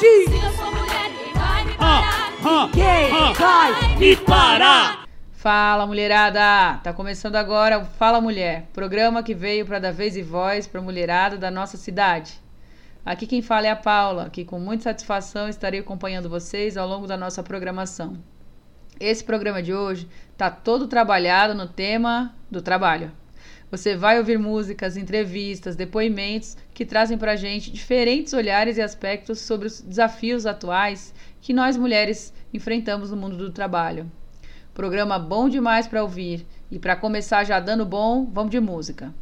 Se eu sou mulher, vai me parar. Fala mulherada! Tá começando agora o Fala Mulher, programa que veio para dar vez e voz para mulherada da nossa cidade. Aqui quem fala é a Paula, que com muita satisfação estarei acompanhando vocês ao longo da nossa programação. Esse programa de hoje tá todo trabalhado no tema do trabalho. Você vai ouvir músicas, entrevistas, depoimentos que trazem pra gente diferentes olhares e aspectos sobre os desafios atuais que nós mulheres enfrentamos no mundo do trabalho. Programa bom demais para ouvir. E para começar já dando bom, vamos de música.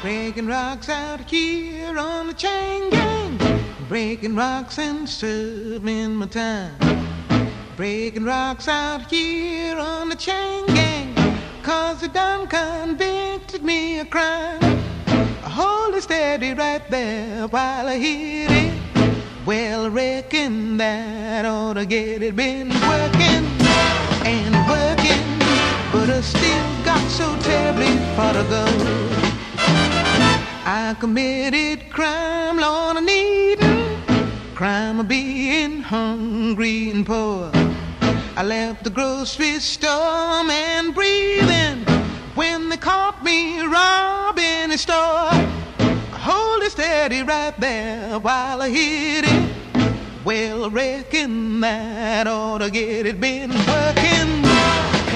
Breaking rocks out here on the chain gang. Breaking rocks and serving my time. Breaking rocks out here on the chain gang. Cause they done convicted me of crime. I hold it steady right there while I hit it. Well, I reckon that ought to get it. Been working and working, but I still got so terribly far to go. I committed crime, Lord, I needin' crime of being hungry and poor. I left the grocery store and breathing when they caught me robbing a store. Hold it steady right there while I hit it. Well, I reckon that ought to get it. Been working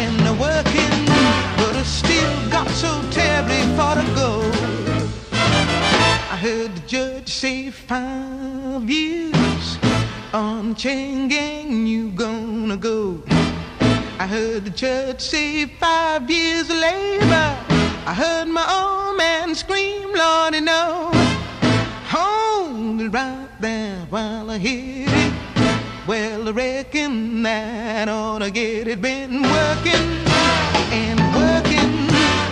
and working, but I still got so terribly far to go. I heard the judge say five years on chain gang you gonna go. I heard the judge say five years of labor. I heard my old man scream, Lordy, no. Hold it right there while I hit it. Well, I reckon that ought to get it. Been working and working,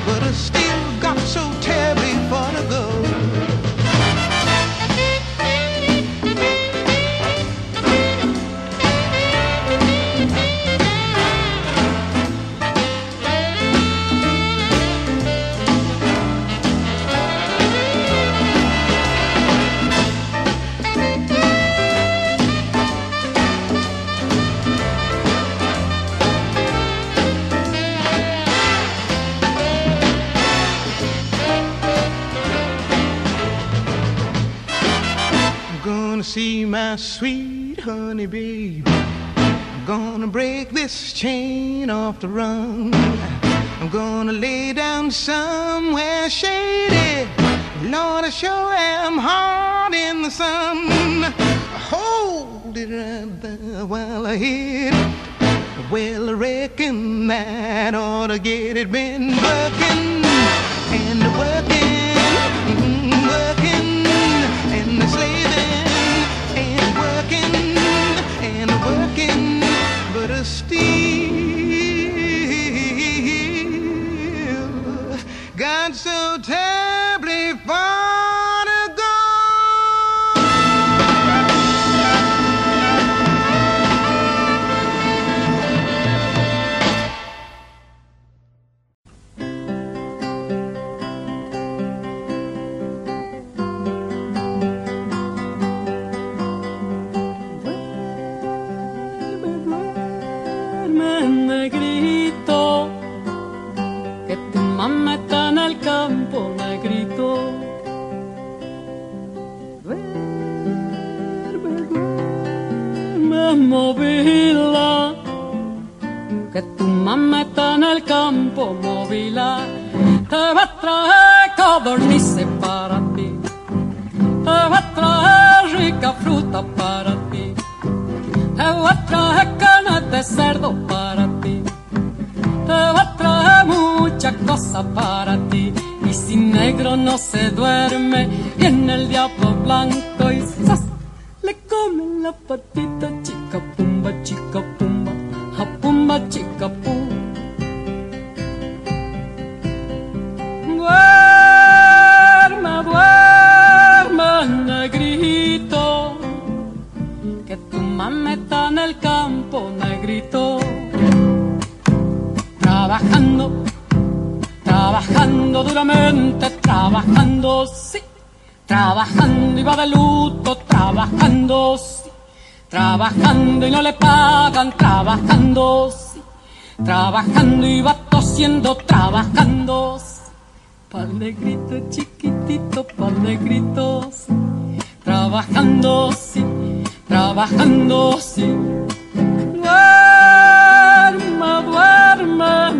but I still got so terribly sweet honey babe. I'm gonna break this chain off the run. I'm gonna lay down somewhere shady. Lord, I sure am hard in the sun. Hold it right there while I hit it. Well, I reckon that ought to get it. Been working and working, está en el campo, movila. Te va a traer codornices para ti. voy a traer rica fruta para ti. Te voy a traer carne de cerdo para ti. Te voy a traer mucha cosa para ti. Y si negro no se duerme, viene el diablo blanco y ¡zas! le come la patita trabajando sí, trabajando y va de luto, trabajando, sí, trabajando y no le pagan, trabajando, sí, trabajando y va tosiendo, trabajando, sí. Pa'l negrito chiquitito, pa'l negrito, sí. Trabajando, sí, trabajando, sí. Duerma, duerma,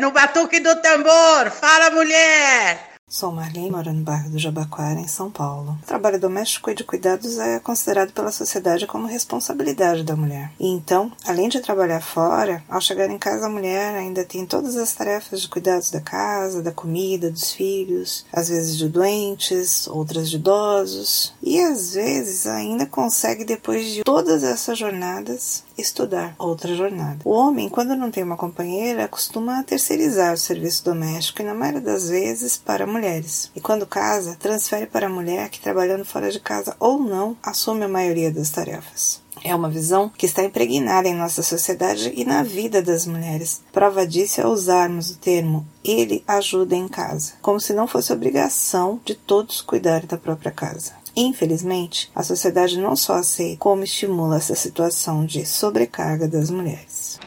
no batuque do tambor. Fala, mulher! Sou Marlene, moro no bairro do Jabaquara, em São Paulo. O trabalho doméstico e de cuidados é considerado pela sociedade como responsabilidade da mulher. E então, além de trabalhar fora, ao chegar em casa a mulher ainda tem todas as tarefas de cuidados da casa, da comida, dos filhos, às vezes de doentes, outras de idosos, e às vezes ainda consegue, depois de todas essas jornadas, estudar outra jornada. O homem, quando não tem uma companheira, costuma terceirizar o serviço doméstico e, na maioria das vezes, para mulheres. E quando casa, transfere para a mulher que, trabalhando fora de casa ou não, assume a maioria das tarefas. É uma visão que está impregnada em nossa sociedade e na vida das mulheres. Prova disso é usarmos o termo ele ajuda em casa, como se não fosse obrigação de todos cuidar da própria casa. Infelizmente, a sociedade não só aceita, como estimula essa situação de sobrecarga das mulheres.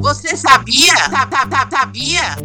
Você sabia? Sa- sa- sa- Sabia?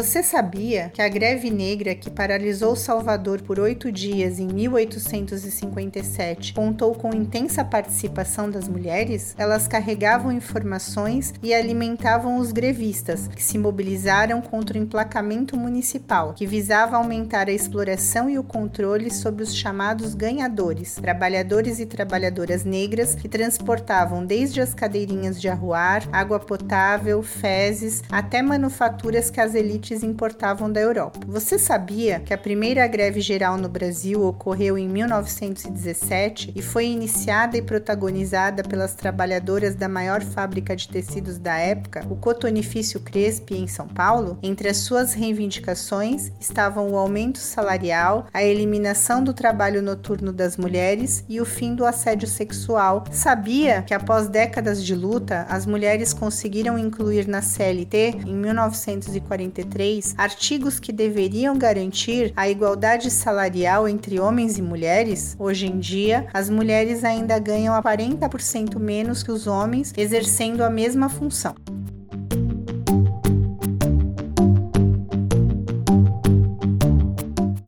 Você sabia que a greve negra que paralisou Salvador por oito dias em 1857 contou com intensa participação das mulheres? Elas carregavam informações e alimentavam os grevistas, que se mobilizaram contra o emplacamento municipal, que visava aumentar a exploração e o controle sobre os chamados ganhadores, trabalhadores e trabalhadoras negras que transportavam desde as cadeirinhas de arruar, água potável, fezes, até manufaturas que as elites importavam da Europa. Você sabia que a primeira greve geral no Brasil ocorreu em 1917 e foi iniciada e protagonizada pelas trabalhadoras da maior fábrica de tecidos da época, o Cotonifício Crespi, em São Paulo? Entre as suas reivindicações estavam o aumento salarial, a eliminação do trabalho noturno das mulheres e o fim do assédio sexual. Sabia que após décadas de luta, as mulheres conseguiram incluir na CLT, em 1943, artigos que deveriam garantir a igualdade salarial entre homens e mulheres? Hoje em dia, as mulheres ainda ganham a 40% menos que os homens, exercendo a mesma função.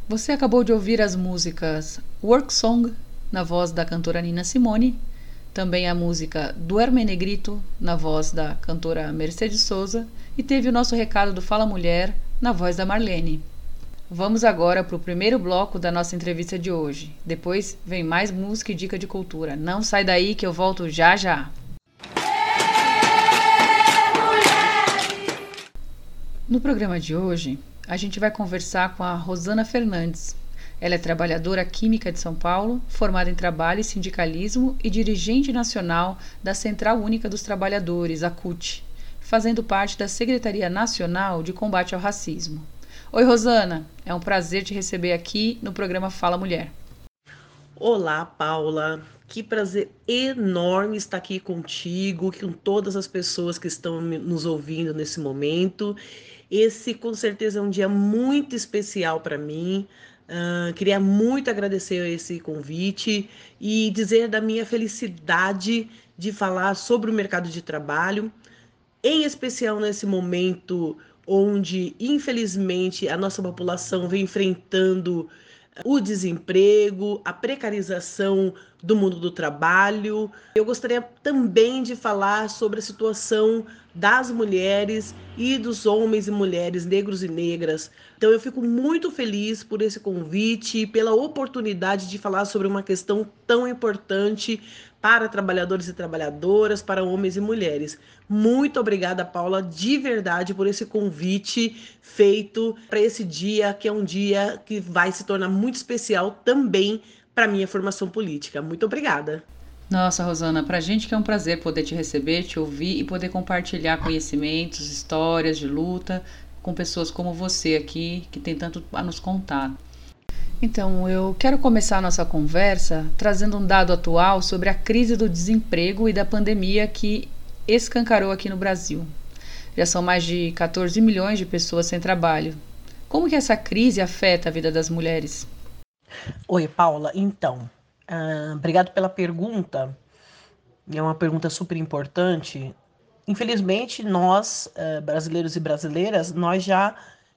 Você acabou de ouvir as músicas Work Song, na voz da cantora Nina Simone, também a música Duerme Negrito, na voz da cantora Mercedes Souza, e teve o nosso recado do Fala Mulher, na voz da Marlene. Vamos agora para o primeiro bloco da nossa entrevista de hoje. Depois vem mais música e dica de cultura. Não sai daí que eu volto já já. No programa de hoje, a gente vai conversar com a Rosana Fernandes. Ela é trabalhadora química de São Paulo, formada em trabalho e sindicalismo e dirigente nacional da Central Única dos Trabalhadores, a CUT, fazendo parte da Secretaria Nacional de Combate ao Racismo. Oi, Rosana, é um prazer te receber aqui no programa Fala Mulher. Olá, Paula. Que prazer enorme estar aqui contigo, com todas as pessoas que estão nos ouvindo nesse momento. Esse, com certeza, é um dia muito especial para mim. Uh, queria muito agradecer esse convite e dizer da minha felicidade de falar sobre o mercado de trabalho, em especial nesse momento onde, infelizmente, a nossa população vem enfrentando o desemprego, a precarização do mundo do trabalho. Eu gostaria também de falar sobre a situação das mulheres e dos homens e mulheres negros e negras. Então eu fico muito feliz por esse convite, pela oportunidade de falar sobre uma questão tão importante para trabalhadores e trabalhadoras, para homens e mulheres. Muito obrigada, Paula, de verdade, por esse convite feito para esse dia, que é um dia que vai se tornar muito especial também para minha formação política. Muito obrigada. Nossa, Rosana, para a gente que é um prazer poder te receber, te ouvir e poder compartilhar conhecimentos, histórias de luta com pessoas como você aqui, que tem tanto a nos contar. Então, eu quero começar a nossa conversa trazendo um dado atual sobre a crise do desemprego e da pandemia que escancarou aqui no Brasil. Já são mais de 14 milhões de pessoas sem trabalho. Como que essa crise afeta a vida das mulheres? Oi, Paula. Então, uh, obrigado pela pergunta. É uma pergunta super importante. Infelizmente, nós, uh, brasileiros e brasileiras, nós já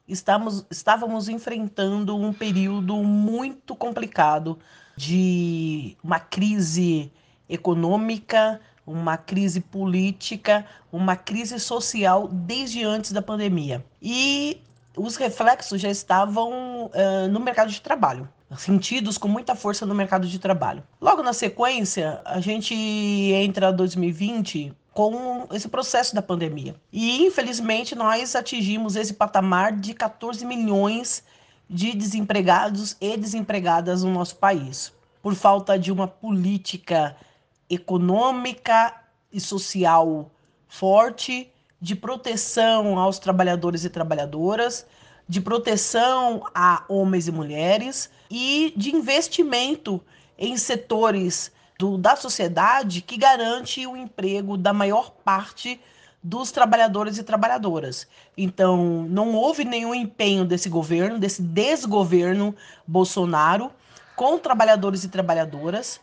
estamos, estávamos enfrentando um período muito complicado de uma crise econômica, uma crise política, uma crise social desde antes da pandemia. E os reflexos já estavam uh, no mercado de trabalho, sentidos com muita força no mercado de trabalho. Logo na sequência, a gente entra 2020 com esse processo da pandemia. E infelizmente nós atingimos esse patamar de 14 milhões de desempregados e desempregadas no nosso país, por falta de uma política econômica e social forte, de proteção aos trabalhadores e trabalhadoras, de proteção a homens e mulheres e de investimento em setores do, da sociedade que garante o emprego da maior parte dos trabalhadores e trabalhadoras. Então, não houve nenhum empenho desse governo, desse desgoverno Bolsonaro, com trabalhadores e trabalhadoras.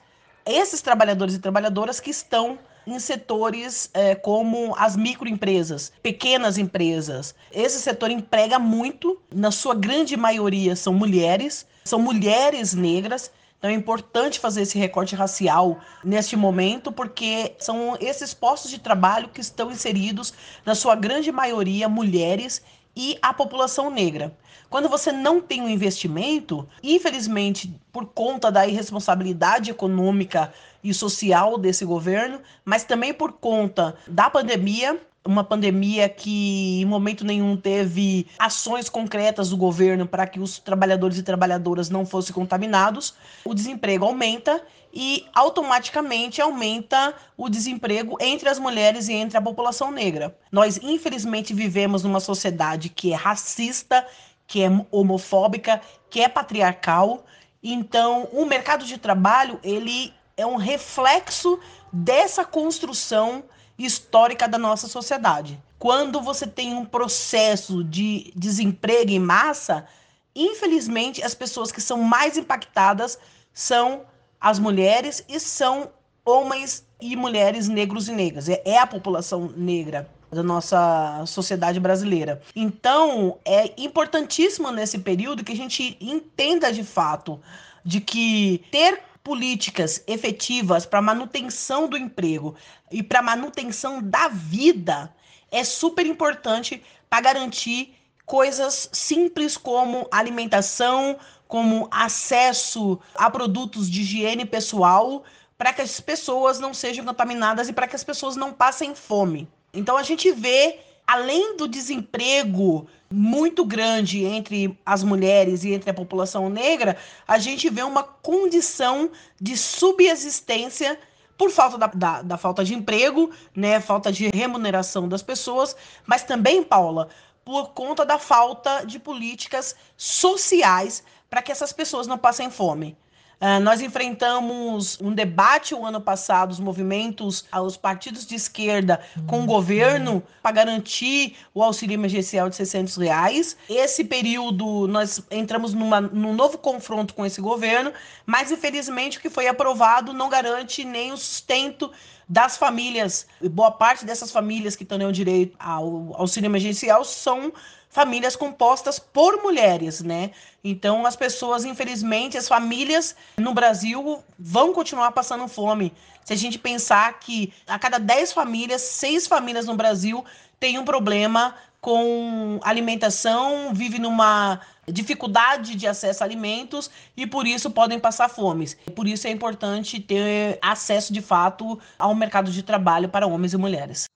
Esses trabalhadores e trabalhadoras que estão em setores é, como as microempresas, pequenas empresas. Esse setor emprega muito, na sua grande maioria são mulheres, são mulheres negras então é importante fazer esse recorte racial neste momento, porque são esses postos de trabalho que estão inseridos, na sua grande maioria, mulheres e a população negra. Quando você não tem um investimento, infelizmente, por conta da irresponsabilidade econômica e social desse governo, mas também por conta da pandemia, uma pandemia que em momento nenhum teve ações concretas do governo para que os trabalhadores e trabalhadoras não fossem contaminados, o desemprego aumenta e automaticamente aumenta o desemprego entre as mulheres e entre a população negra. Nós infelizmente vivemos numa sociedade que é racista, que é homofóbica, que é patriarcal. Então, o mercado de trabalho, ele é um reflexo dessa construção histórica da nossa sociedade. Quando você tem um processo de desemprego em massa, infelizmente as pessoas que são mais impactadas são as mulheres e são homens e mulheres negros e negras. É, é a população negra da nossa sociedade brasileira. Então, é importantíssimo nesse período que a gente entenda de fato de que ter políticas efetivas para manutenção do emprego e para manutenção da vida é super importante para garantir coisas simples como alimentação, como acesso a produtos de higiene pessoal, para que as pessoas não sejam contaminadas e para que as pessoas não passem fome. Então a gente vê, além do desemprego muito grande entre as mulheres e entre a população negra, a gente vê uma condição de subexistência por falta da, da, da, falta de emprego, né, falta de remuneração das pessoas, mas também, Paula, por conta da falta de políticas sociais para que essas pessoas não passem fome. Uh, nós enfrentamos um debate o ano passado, os movimentos, os partidos de esquerda com o governo para garantir o auxílio emergencial de 600 reais. Esse período nós entramos numa, num novo confronto com esse governo, mas infelizmente o que foi aprovado não garante nem o sustento das famílias. Boa parte dessas famílias que estão direito ao auxílio emergencial são famílias compostas por mulheres, né? Então, as pessoas, infelizmente, as famílias no Brasil vão continuar passando fome. Se a gente pensar que a cada 10 famílias, 6 famílias no Brasil têm um problema com alimentação, vive numa dificuldade de acesso a alimentos e por isso podem passar fome. Por isso é importante ter acesso de fato ao mercado de trabalho para homens e mulheres.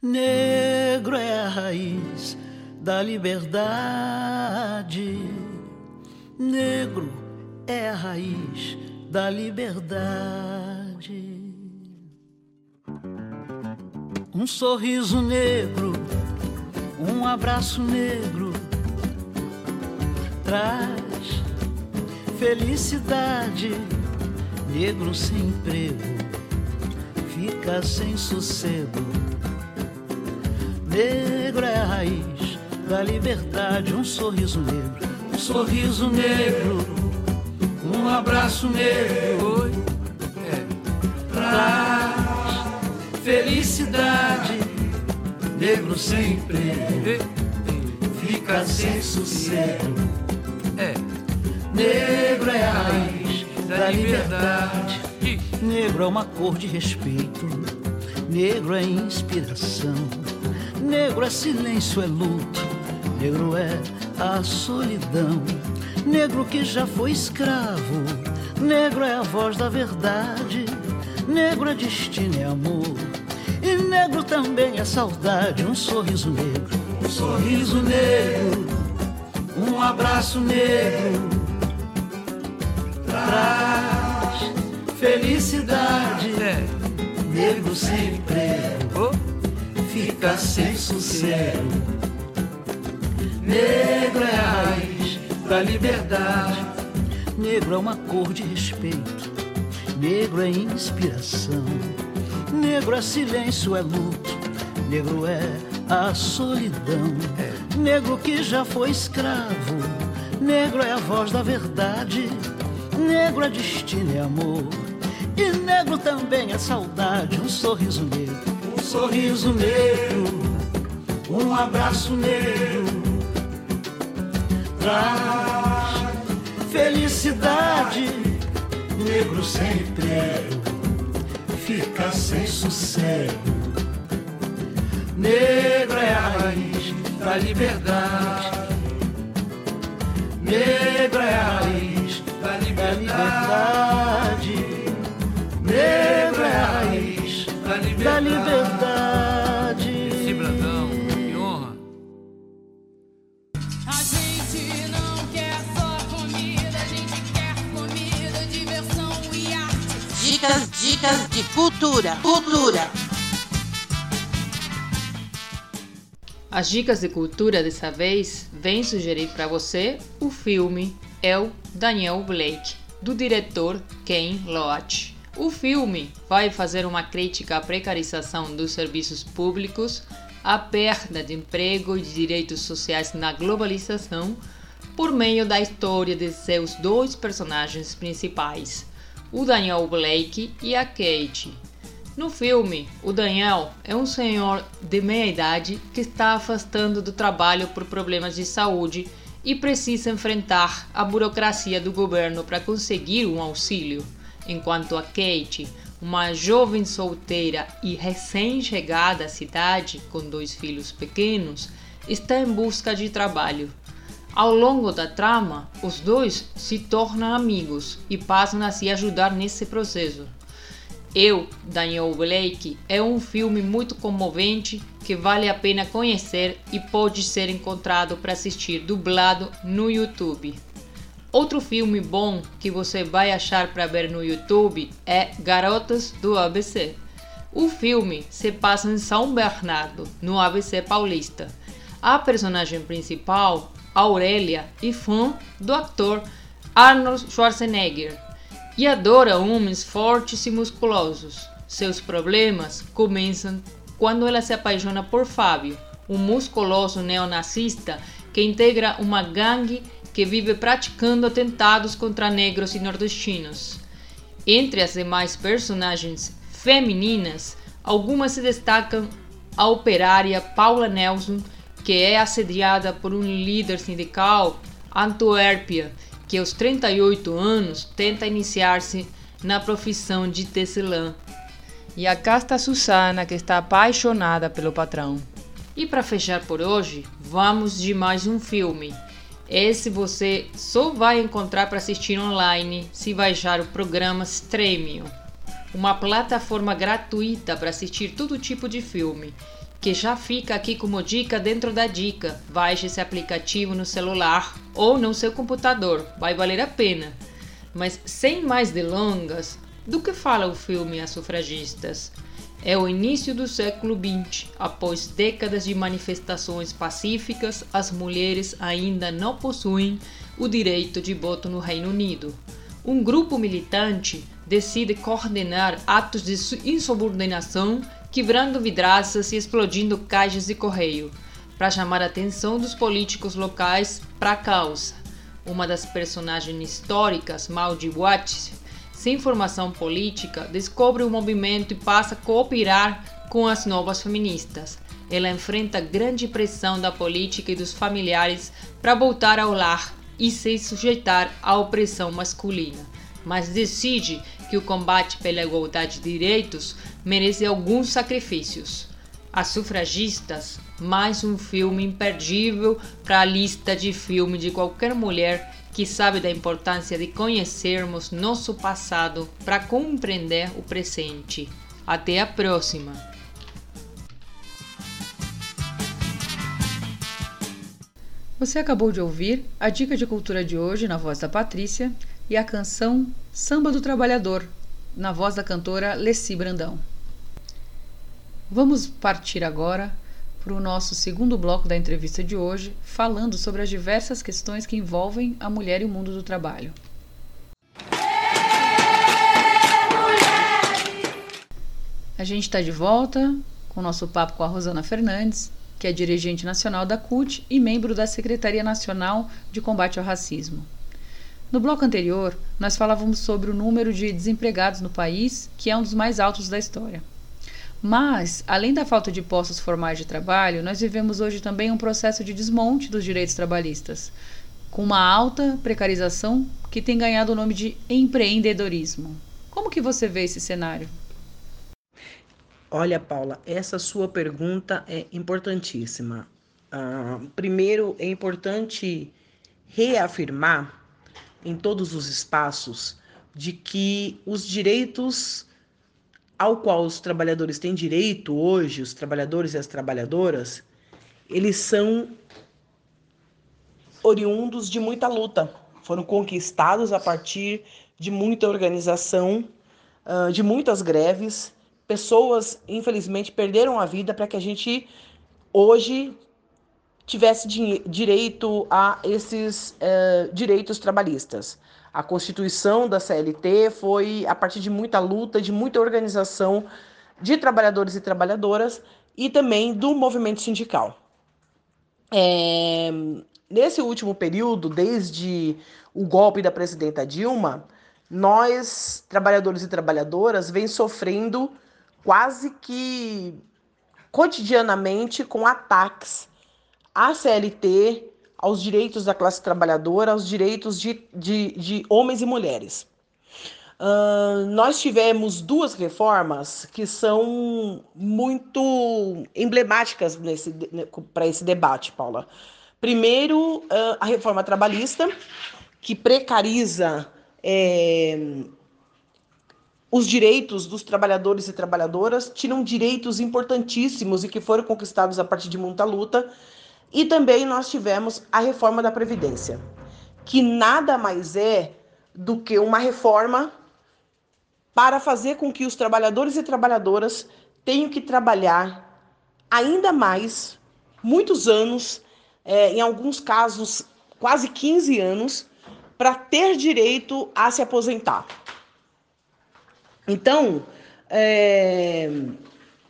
Negro é a raiz da liberdade. Negro é a raiz da liberdade. Um sorriso negro, um abraço negro traz felicidade. Negro sem emprego fica sem sossego negro é a raiz da liberdade, um sorriso negro, um sorriso negro, um abraço negro. Oi. É. Traz felicidade, negro sempre fica sem sossego. É. Negro é a raiz da liberdade. Negro é uma cor de respeito, negro é inspiração. Negro é silêncio, é luto, negro é a solidão. Negro que já foi escravo, negro é a voz da verdade. Negro é destino, é amor. E negro também é saudade, um sorriso negro, um sorriso negro, um abraço negro. Traz felicidade, negro sempre fica sem sossego. Negro é a raiz da liberdade. Negro é uma cor de respeito. Negro é inspiração. Negro é silêncio, é luto. Negro é a solidão. Negro que já foi escravo. Negro é a voz da verdade. Negro é destino e amor. E negro também é saudade, um sorriso negro sorriso negro, um abraço negro, traz felicidade. Negro sempre fica sem sossego. Negro é a raiz da liberdade. Negro é a raiz da liberdade. Negro é a raiz da liberdade. Da liberdade. Esse Brandão, que honra. A gente não quer só comida, a gente quer comida, diversão e arte. Dicas, dicas de cultura. Cultura. As dicas de cultura dessa vez vêm sugerir para você o filme El Daniel Blake, do diretor Ken Loach. O filme vai fazer uma crítica à precarização dos serviços públicos, à perda de emprego e de direitos sociais na globalização, por meio da história de seus dois personagens principais, o Daniel Blake e a Kate. No filme, o Daniel é um senhor de meia idade que está afastando do trabalho por problemas de saúde e precisa enfrentar a burocracia do governo para conseguir um auxílio enquanto a Kate, uma jovem solteira e recém-chegada à cidade com dois filhos pequenos, está em busca de trabalho. Ao longo da trama, os dois se tornam amigos e passam a se ajudar nesse processo. Eu, Daniel Blake, é um filme muito comovente que vale a pena conhecer e pode ser encontrado para assistir dublado no YouTube. Outro filme bom que você vai achar para ver no YouTube é Garotas do ABC. O filme se passa em São Bernardo, no ABC paulista. A personagem principal Aurélia e fã do ator Arnold Schwarzenegger e adora homens fortes e musculosos. Seus problemas começam quando ela se apaixona por Fábio, um musculoso neonazista que integra uma gangue que vive praticando atentados contra negros e nordestinos. Entre as demais personagens femininas, algumas se destacam a operária Paula Nelson, que é assediada por um líder sindical, Antuérpia, que aos 38 anos tenta iniciar-se na profissão de tecelã. E a casta Susana, que está apaixonada pelo patrão. E para fechar por hoje, vamos de mais um filme. Esse você só vai encontrar para assistir online se baixar o programa Stremio, uma plataforma gratuita para assistir todo tipo de filme, que já fica aqui como dica dentro da dica. Baixe esse aplicativo no celular ou no seu computador, vai valer a pena. Mas sem mais delongas, do que fala o filme As Sufragistas? É o início do século XX. Após décadas de manifestações pacíficas, as mulheres ainda não possuem o direito de voto no Reino Unido. Um grupo militante decide coordenar atos de insubordinação, quebrando vidraças e explodindo caixas de correio, para chamar a atenção dos políticos locais para a causa. Uma das personagens históricas, Maudie Watts, sem formação política, descobre o movimento e passa a cooperar com as novas feministas. Ela enfrenta grande pressão da política e dos familiares para voltar ao lar e se sujeitar à opressão masculina, mas decide que o combate pela igualdade de direitos merece alguns sacrifícios. As Sufragistas, mais um filme imperdível para a lista de filme de qualquer mulher que sabe da importância de conhecermos nosso passado para compreender o presente. Até a próxima! Você acabou de ouvir a dica de cultura de hoje na voz da Patrícia e a canção Samba do Trabalhador, na voz da cantora Leci Brandão. Vamos partir agora para o nosso segundo bloco da entrevista de hoje, falando sobre as diversas questões que envolvem a mulher e o mundo do trabalho. A gente está de volta com o nosso papo com a Rosana Fernandes, que é dirigente nacional da CUT e membro da Secretaria Nacional de Combate ao Racismo. No bloco anterior, nós falávamos sobre o número de desempregados no país, que é um dos mais altos da história. Mas, além da falta de postos formais de trabalho, nós vivemos hoje também um processo de desmonte dos direitos trabalhistas, com uma alta precarização que tem ganhado o nome de empreendedorismo. Como que você vê esse cenário? Olha, Paula, essa sua pergunta é importantíssima. Uh, primeiro, é importante reafirmar em todos os espaços de que os direitos ao qual os trabalhadores têm direito hoje, os trabalhadores e as trabalhadoras, eles são oriundos de muita luta, foram conquistados a partir de muita organização, de muitas greves. Pessoas, infelizmente, perderam a vida para que a gente hoje tivesse direito a esses direitos trabalhistas. A constituição da CLT foi a partir de muita luta, de muita organização de trabalhadores e trabalhadoras e também do movimento sindical. É, nesse último período, desde o golpe da presidenta Dilma, nós, trabalhadores e trabalhadoras, vem sofrendo quase que cotidianamente com ataques à CLT, aos direitos da classe trabalhadora, aos direitos de, de, de homens e mulheres. Uh, nós tivemos duas reformas que são muito emblemáticas para esse debate, Paula. Primeiro, uh, a reforma trabalhista, que precariza é, os direitos dos trabalhadores e trabalhadoras, tiram direitos importantíssimos e que foram conquistados a partir de muita luta, e também nós tivemos a reforma da Previdência, que nada mais é do que uma reforma para fazer com que os trabalhadores e trabalhadoras tenham que trabalhar ainda mais, muitos anos, é, em alguns casos, quase 15 anos, para ter direito a se aposentar. Então, é,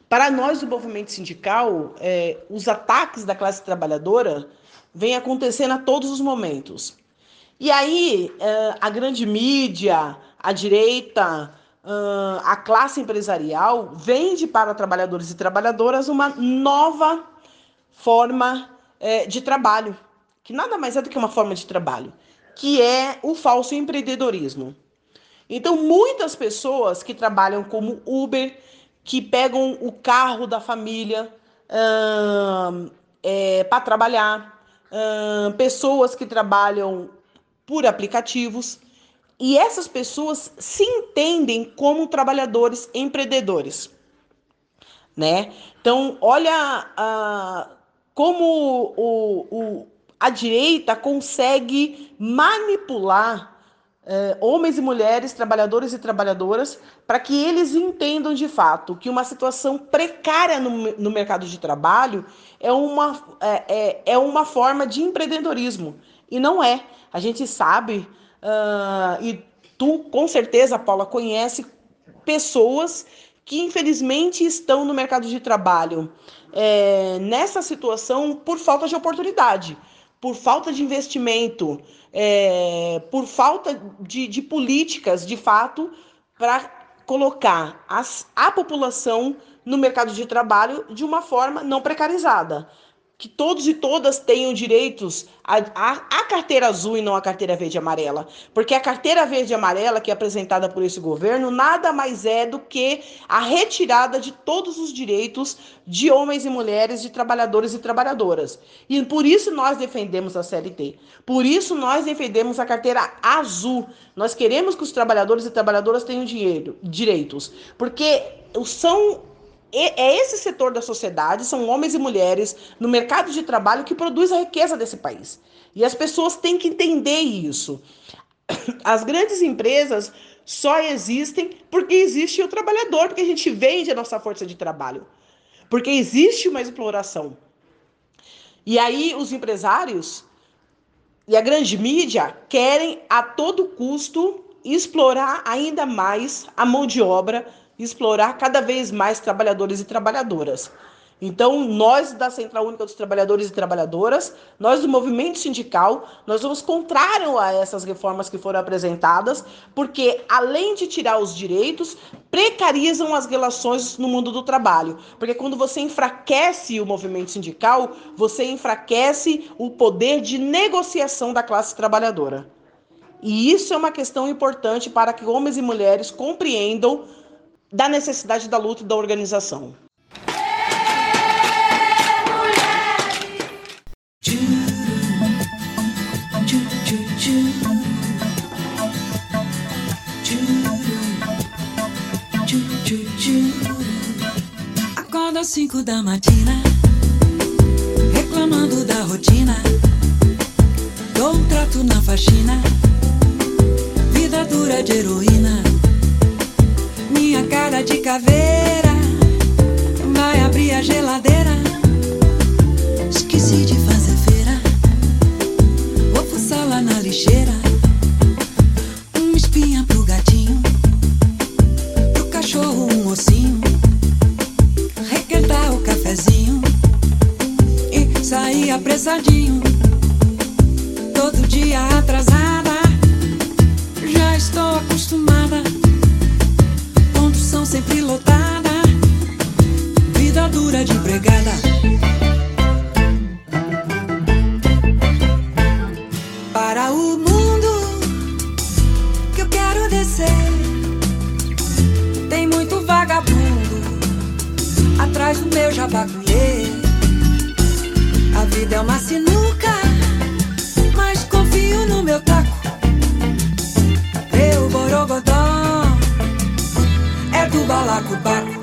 para nós do movimento sindical, é, os ataques da classe trabalhadora vêm acontecendo a todos os momentos. E aí, é, a grande mídia, a direita, a classe empresarial vende para trabalhadores e trabalhadoras uma nova forma é, de trabalho, que nada mais é do que uma forma de trabalho, que é o falso empreendedorismo. Então, muitas pessoas que trabalham como Uber, que pegam o carro da família é, para trabalhar, pessoas que trabalham por aplicativos, e essas pessoas se entendem como trabalhadores empreendedores, né? Então, olha como o, o, a direita consegue manipular uh, homens e mulheres, trabalhadores e trabalhadoras, para que eles entendam de fato que uma situação precária no, no mercado de trabalho é uma, é, é, é uma forma de empreendedorismo. E não é. A gente sabe Uh, e tu, com certeza, Paula, conhece pessoas que infelizmente estão no mercado de trabalho é, nessa situação por falta de oportunidade, por falta de investimento, é, por falta de, de, políticas, de fato, para colocar as, a população no mercado de trabalho de uma forma não precarizada que todos e todas tenham direitos à, carteira azul e não à carteira verde e amarela. Porque a carteira verde e amarela, que é apresentada por esse governo, nada mais é do que a retirada de todos os direitos de homens e mulheres, de trabalhadores e trabalhadoras. E por isso nós defendemos a CLT. Por isso nós defendemos a carteira azul. Nós queremos que os trabalhadores e trabalhadoras tenham dinheiro, direitos. Porque são é esse setor da sociedade, são homens e mulheres no mercado de trabalho que produz a riqueza desse país. E as pessoas têm que entender isso. As grandes empresas só existem porque existe o trabalhador, porque a gente vende a nossa força de trabalho. Porque existe uma exploração. E aí os empresários e a grande mídia querem a todo custo explorar ainda mais a mão de obra explorar cada vez mais trabalhadores e trabalhadoras. Então, nós da Central Única dos Trabalhadores e Trabalhadoras, nós do movimento sindical, nós vamos contrário a essas reformas que foram apresentadas, porque além de tirar os direitos, precarizam as relações no mundo do trabalho. Porque quando você enfraquece o movimento sindical, você enfraquece o poder de negociação da classe trabalhadora. E isso é uma questão importante para que homens e mulheres compreendam da necessidade da luta da organização. Acorda às cinco da matina, reclamando da rotina. Dou um trato na faxina, vida dura de heroína minha cara de caveira. Vai abrir a geladeira. Esqueci de fazer feira. Vou fuçar lá na lixeira. Uma espinha pro gatinho. Pro cachorro, um ossinho. Requentar o cafezinho. E sair apressadinho. Todo dia atrasada. Lotada, vida dura de empregada. Para o mundo que eu quero descer, tem muito vagabundo atrás do meu jabaculê. A vida é uma sinuca, do balacobaco.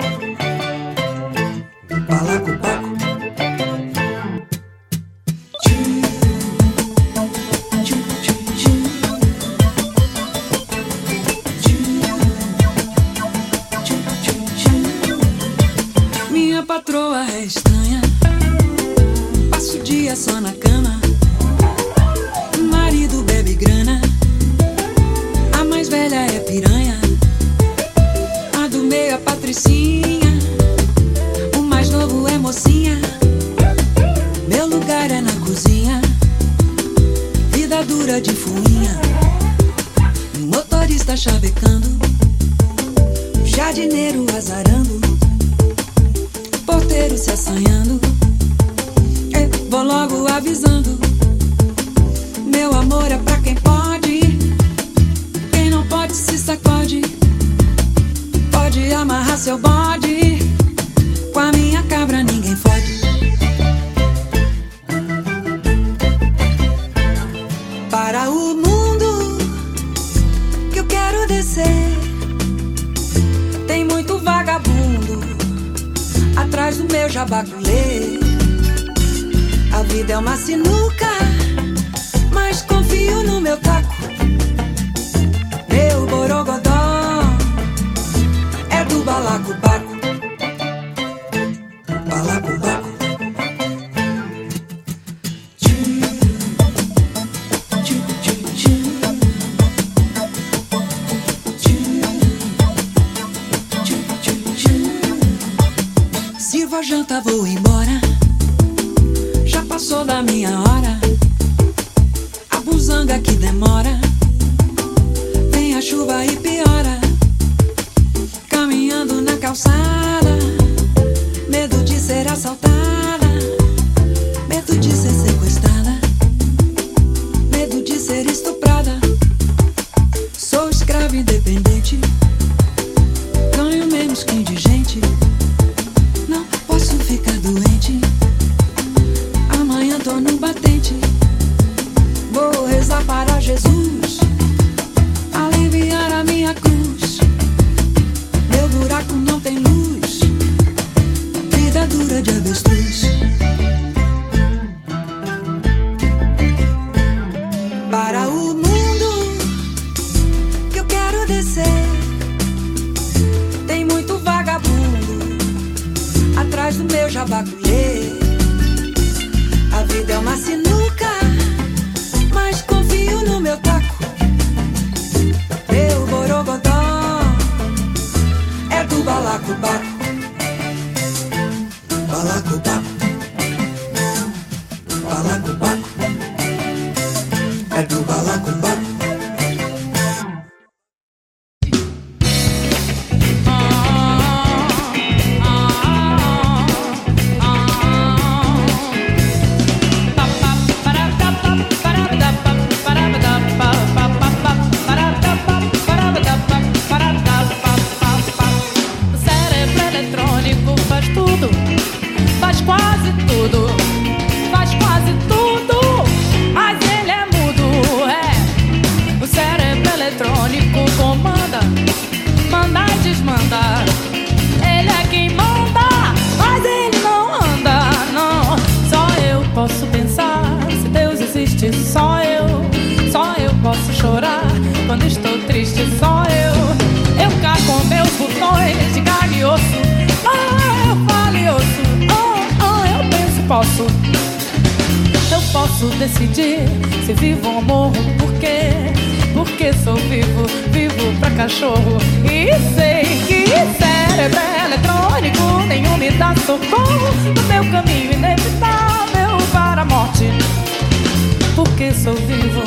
Balacobaco. Minha patroa é estranha. Passo o dia só na avisando. quase. posso decidir se vivo ou morro. Por quê? Porque sou vivo, vivo pra cachorro. E sei que cérebro é eletrônico nenhum me dá socorro no meu caminho inevitável para a morte. Porque sou vivo,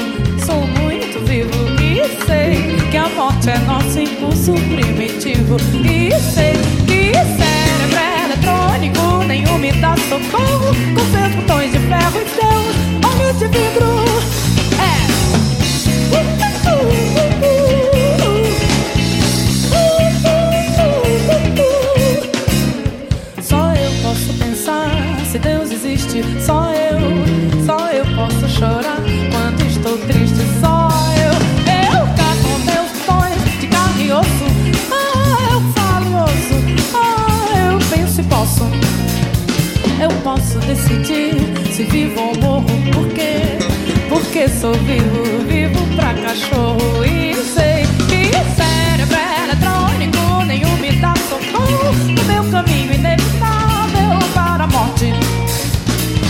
sou muito vivo. E sei que a morte é nosso impulso primitivo. E sei que cérebro nenhum me dá socorro. Com seus botões de ferro e seus olhos de vidro. posso decidir se vivo ou morro. Por quê? Porque sou vivo, vivo pra cachorro. E sei que cérebro é eletrônico, nenhum me dá socorro. No meu caminho inevitável para a morte.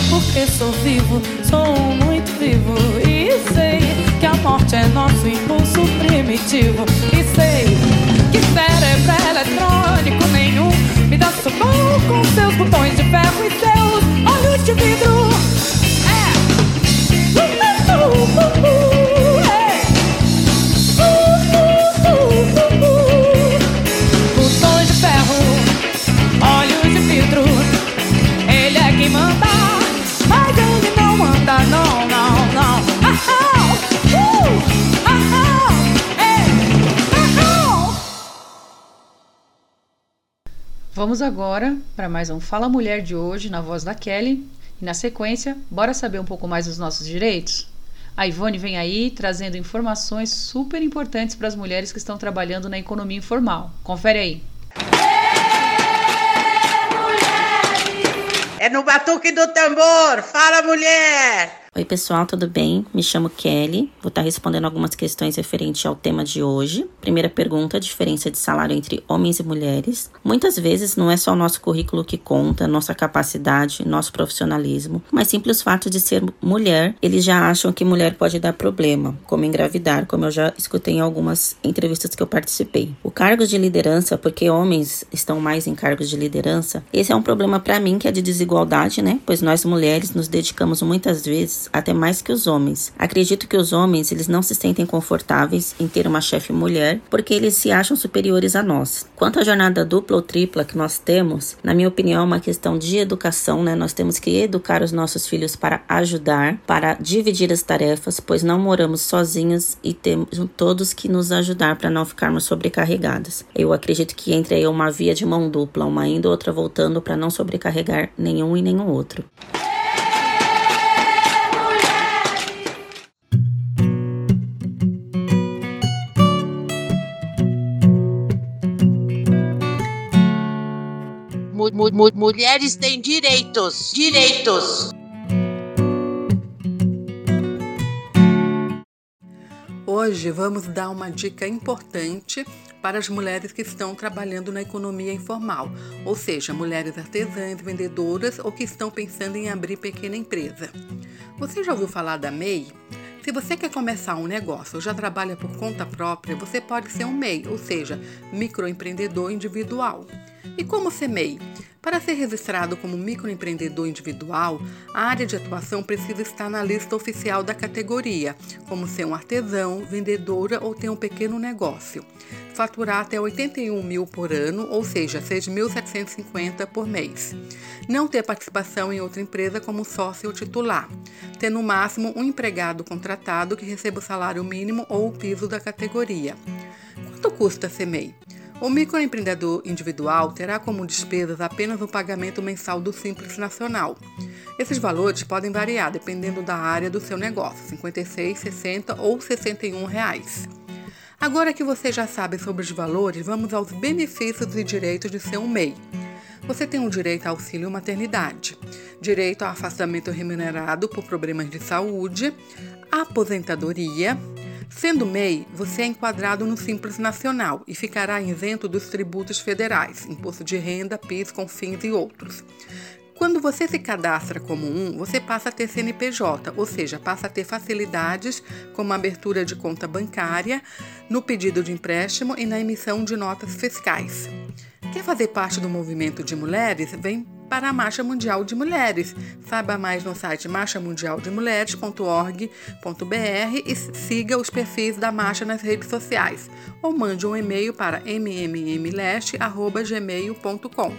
Porque sou vivo, sou muito vivo. E sei que a morte é nosso impulso primitivo. E sei que cérebro é eletrônico, com seus botões de ferro e seus olhos de vidro. Vamos agora para mais um Fala Mulher de hoje, na voz da Kelly. E na sequência, bora saber um pouco mais dos nossos direitos? A Ivone vem aí trazendo informações super importantes para as mulheres que estão trabalhando na economia informal. Confere aí. É no batuque do tambor. Fala, mulher! Oi, pessoal, tudo bem? Me chamo Kelly. Vou estar respondendo algumas questões referentes ao tema de hoje. Primeira pergunta: a diferença de salário entre homens e mulheres. Muitas vezes não é só o nosso currículo que conta, nossa capacidade, nosso profissionalismo, mas simples fato de ser mulher, eles já acham que mulher pode dar problema, como engravidar, como eu já escutei em algumas entrevistas que eu participei. O cargo de liderança, porque homens estão mais em cargos de liderança, esse é um problema para mim que é de desigualdade, né? Pois nós mulheres nos dedicamos muitas vezes até mais que os homens. Acredito que os homens eles não se sentem confortáveis em ter uma chefe mulher porque eles se acham superiores a nós. Quanto à jornada dupla ou tripla que nós temos, na minha opinião é uma questão de educação, né? Nós temos que educar os nossos filhos para ajudar, para dividir as tarefas, pois não moramos sozinhas e temos todos que nos ajudar para não ficarmos sobrecarregadas. Eu acredito que entre aí uma via de mão dupla, uma indo outra voltando para não sobrecarregar nenhum e nenhum outro. Mu- mu- mu- mulheres têm direitos. Direitos. Hoje vamos dar uma dica importante para as mulheres que estão trabalhando na economia informal, ou seja, mulheres artesãs, vendedoras ou que estão pensando em abrir pequena empresa. Você já ouviu falar da MEI? Se você quer começar um negócio ou já trabalha por conta própria, você pode ser um MEI, ou seja, microempreendedor individual. E como ser MEI? Para ser registrado como microempreendedor individual, a área de atuação precisa estar na lista oficial da categoria, como ser um artesão, vendedora ou ter um pequeno negócio. Faturar até 81 mil por ano, ou seja, 6.750 por mês. Não ter participação em outra empresa como sócio ou titular. Ter no máximo um empregado contratado que receba o salário mínimo ou o piso da categoria. Quanto custa ser MEI? O microempreendedor individual terá como despesas apenas o pagamento mensal do Simples Nacional. Esses valores podem variar dependendo da área do seu negócio, R$ 56, 60 ou 61 reais. Agora que você já sabe sobre os valores, vamos aos benefícios e direitos de ser um MEI. Você tem o direito a auxílio maternidade, direito a afastamento remunerado por problemas de saúde, aposentadoria. Sendo MEI, você é enquadrado no Simples Nacional e ficará isento dos tributos federais, imposto de renda, PIS, CONFINS e outros. Quando você se cadastra como um, você passa a ter CNPJ, ou seja, passa a ter facilidades como a abertura de conta bancária, no pedido de empréstimo e na emissão de notas fiscais. Quer fazer parte do movimento de mulheres? Vem para a Marcha Mundial de Mulheres. Saiba mais no site marchamundialdemulheres.org.br e siga os perfis da marcha nas redes sociais ou mande um e-mail para mmmleste@gmail.com.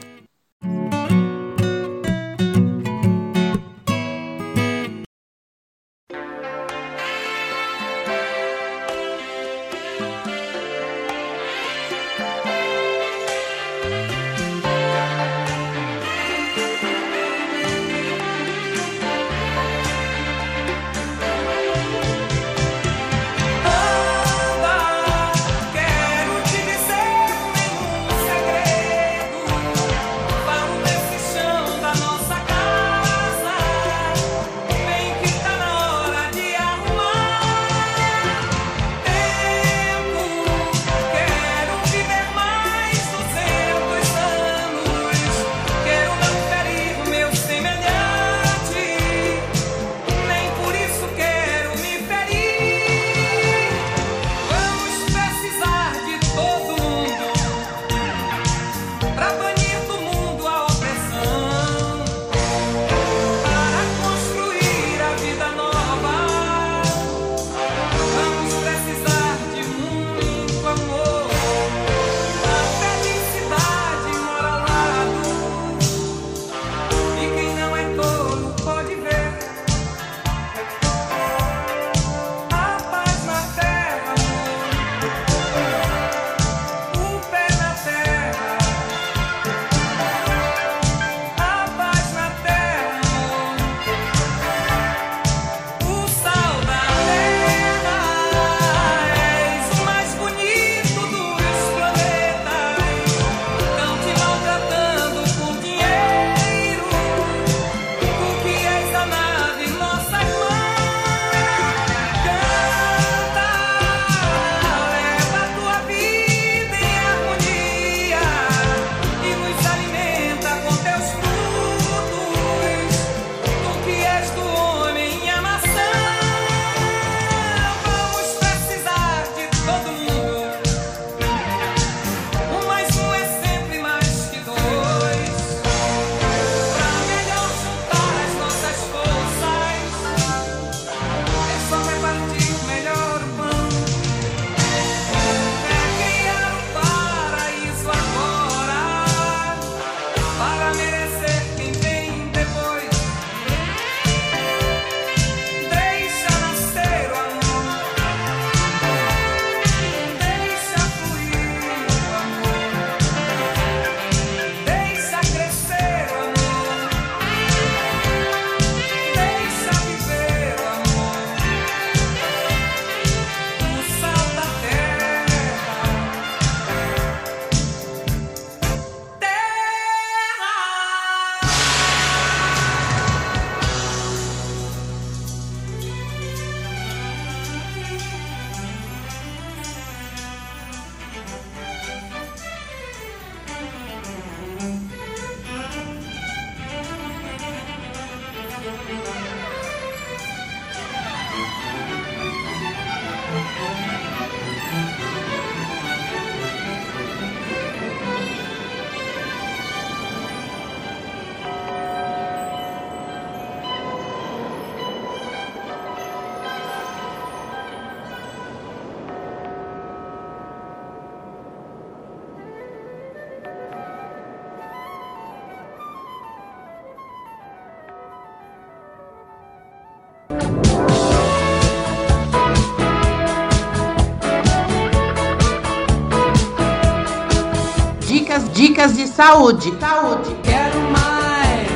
saúde. Saúde. Quero mais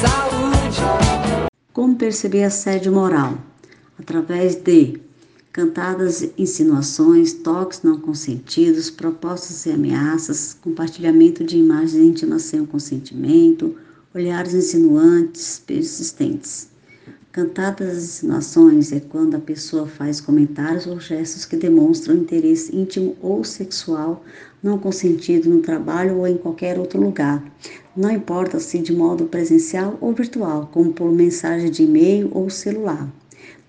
saúde. Como perceber assédio moral? Através de cantadas insinuações, toques não consentidos, propostas e ameaças, compartilhamento de imagens íntimas sem o consentimento, olhares insinuantes persistentes. Cantadas insinuações é quando a pessoa faz comentários ou gestos que demonstram interesse íntimo ou sexual não consentido no trabalho ou em qualquer outro lugar. Não importa se de modo presencial ou virtual, como por mensagem de e-mail ou celular.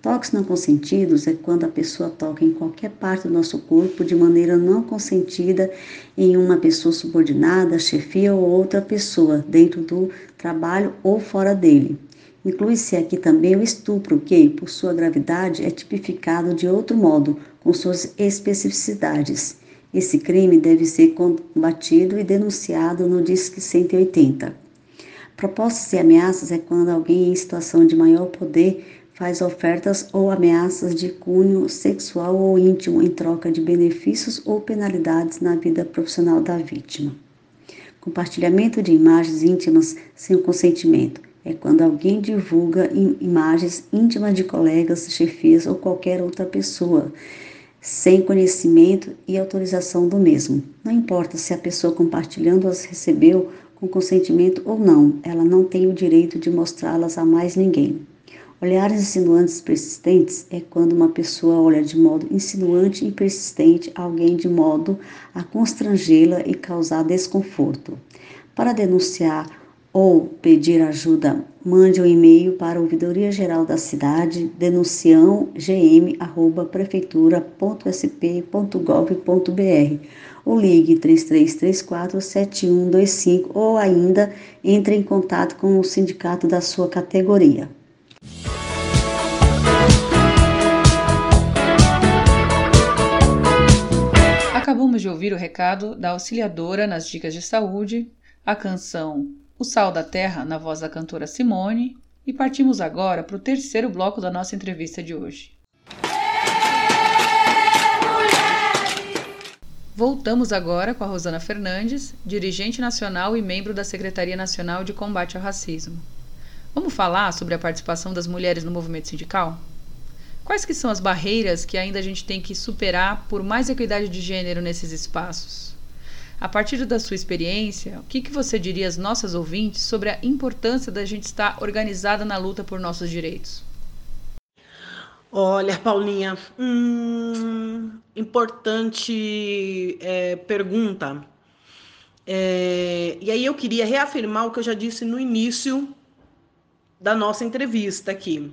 Toques não consentidos é quando a pessoa toca em qualquer parte do nosso corpo de maneira não consentida em uma pessoa subordinada, chefia ou outra pessoa, dentro do trabalho ou fora dele. Inclui-se aqui também o estupro, que, por sua gravidade, é tipificado de outro modo, com suas especificidades. Esse crime deve ser combatido e denunciado no DISC 180. Propostas e ameaças é quando alguém em situação de maior poder faz ofertas ou ameaças de cunho sexual ou íntimo em troca de benefícios ou penalidades na vida profissional da vítima. Compartilhamento de imagens íntimas sem o consentimento é quando alguém divulga imagens íntimas de colegas, chefias ou qualquer outra pessoa, sem conhecimento e autorização do mesmo. Não importa se a pessoa compartilhando as recebeu com consentimento ou não, ela não tem o direito de mostrá-las a mais ninguém. Olhares insinuantes persistentes é quando uma pessoa olha de modo insinuante e persistente alguém de modo a constrangê-la e causar desconforto. Para denunciar ou pedir ajuda, mande um e-mail para a Ouvidoria Geral da Cidade, denunciãogm.prefeitura.sp.gov.br ou ligue 3334 7125 ou ainda entre em contato com o sindicato da sua categoria. Acabamos de ouvir o recado da auxiliadora nas dicas de saúde, a canção O Sal da Terra, na voz da cantora Simone, e partimos agora para o terceiro bloco da nossa entrevista de hoje. Voltamos agora com a Rosana Fernandes, dirigente nacional e membro da Secretaria Nacional de Combate ao Racismo. Vamos falar sobre a participação das mulheres no movimento sindical? Quais que são as barreiras que ainda a gente tem que superar por mais equidade de gênero nesses espaços? A partir da sua experiência, o que, que você diria às nossas ouvintes sobre a importância da gente estar organizada na luta por nossos direitos? Olha, Paulinha, hum, importante é, pergunta. É, e aí eu queria reafirmar o que eu já disse no início da nossa entrevista aqui.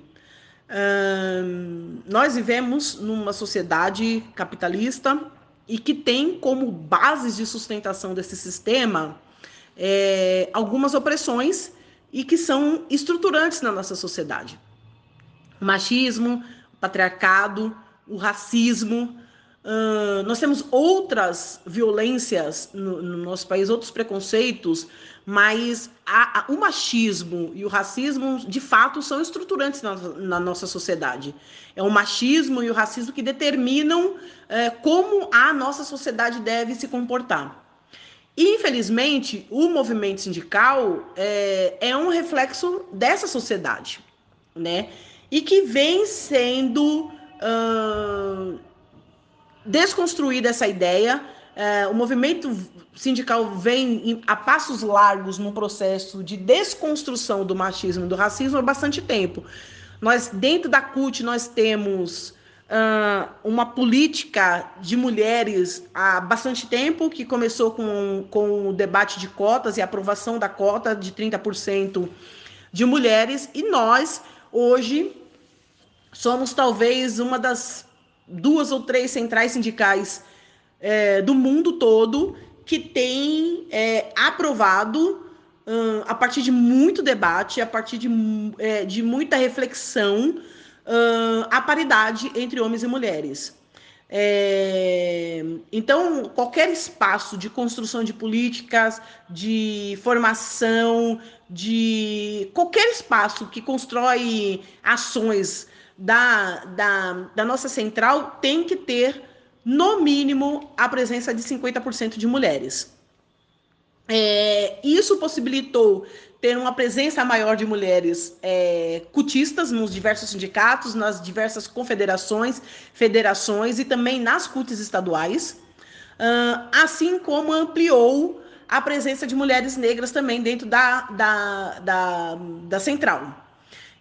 nós vivemos numa sociedade capitalista e que tem como bases de sustentação desse sistema é, algumas opressões e que são estruturantes na nossa sociedade. O machismo, o patriarcado, o racismo, Uh, nós temos outras violências no, no, nosso país, outros preconceitos, mas a, a, o machismo e o racismo, de fato, são estruturantes na, na nossa sociedade. É o machismo e o racismo que determinam é, como a nossa sociedade deve se comportar. Infelizmente, o movimento sindical é, é um reflexo dessa sociedade, né? E que vem sendo. Uh, desconstruída essa ideia. O movimento sindical vem a passos largos no processo de desconstrução do machismo e do racismo há bastante tempo. Nós, dentro da CUT, nós temos uh, uma política de mulheres há bastante tempo, que começou com, com o debate de cotas e a aprovação da cota de 30% de mulheres, e nós, hoje, somos talvez uma das duas ou três centrais sindicais é, do mundo todo que têm é, aprovado, hum, a partir de muito debate, a partir de, é, de muita reflexão, hum, a paridade entre homens e mulheres. É, então, qualquer espaço de construção de políticas, de formação, de qualquer espaço que constrói ações da, da, da nossa central tem que ter, no mínimo, a presença de 50% de mulheres. É, isso possibilitou ter uma presença maior de mulheres é, cutistas nos diversos sindicatos, nas diversas confederações, federações e também nas CUTs estaduais, uh, assim como ampliou a presença de mulheres negras também dentro da, da, da, da central.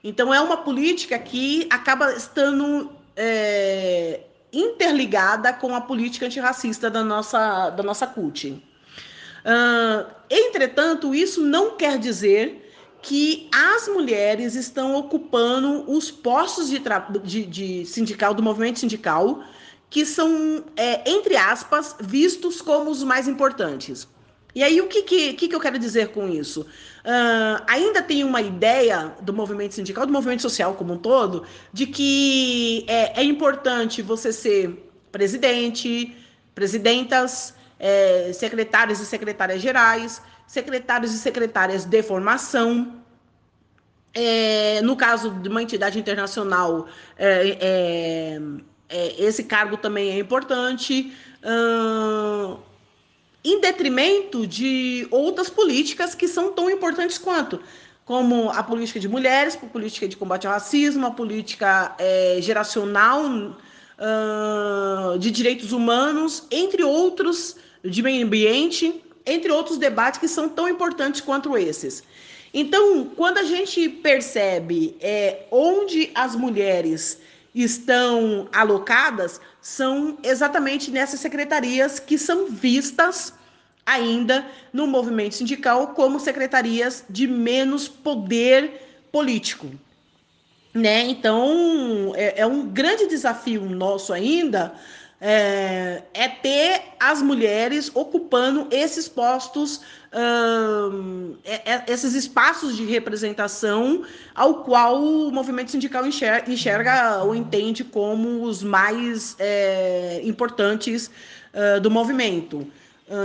Então, é uma política que acaba estando é, interligada com a política antirracista da nossa, da nossa CUT. Uh, entretanto, isso não quer dizer que as mulheres estão ocupando os postos de, de, de sindical, do movimento sindical, que são, é, entre aspas, vistos como os mais importantes. E aí, o que, que, que, eu quero dizer com isso? Uh, ainda tem uma ideia do movimento sindical, do movimento social como um todo, de que é, é importante você ser presidente, presidentas, é, secretários e secretárias gerais, secretários e secretárias de formação. É, no caso de uma entidade internacional, é, é, é esse cargo também é importante, hum, em detrimento de outras políticas que são tão importantes quanto, como a política de mulheres, a política de combate ao racismo, a política é, geracional uh, de direitos humanos, entre outros de meio ambiente, entre outros debates que são tão importantes quanto esses. Então, quando a gente percebe é, onde as mulheres estão alocadas, são exatamente nessas secretarias que são vistas ainda no movimento sindical como secretarias de menos poder político. Né? Então, é, é um grande desafio nosso ainda é, é ter as mulheres ocupando esses postos, hum, é, é, esses espaços de representação ao qual o movimento sindical enxerga, enxerga ou entende como os mais é, importantes uh, do movimento.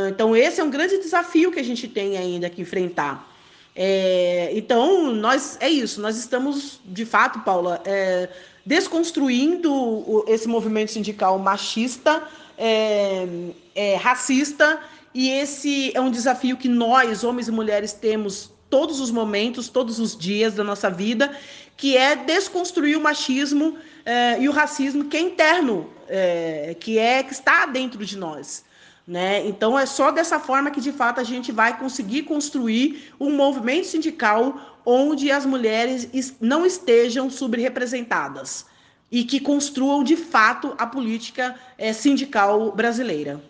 Então, esse é um grande desafio que a gente tem ainda que enfrentar. É, então, nós é isso, nós estamos, de fato, Paula, é, desconstruindo esse movimento sindical machista, é, é, racista, e esse é um desafio que nós, homens e mulheres, temos todos os momentos, todos os dias da nossa vida, que é desconstruir o machismo é, e o racismo que é interno, é, que é que está dentro de nós. Né? Então é só dessa forma que de fato a gente vai conseguir construir um movimento sindical onde as mulheres não estejam subrepresentadas e que construam de fato a política é, sindical brasileira.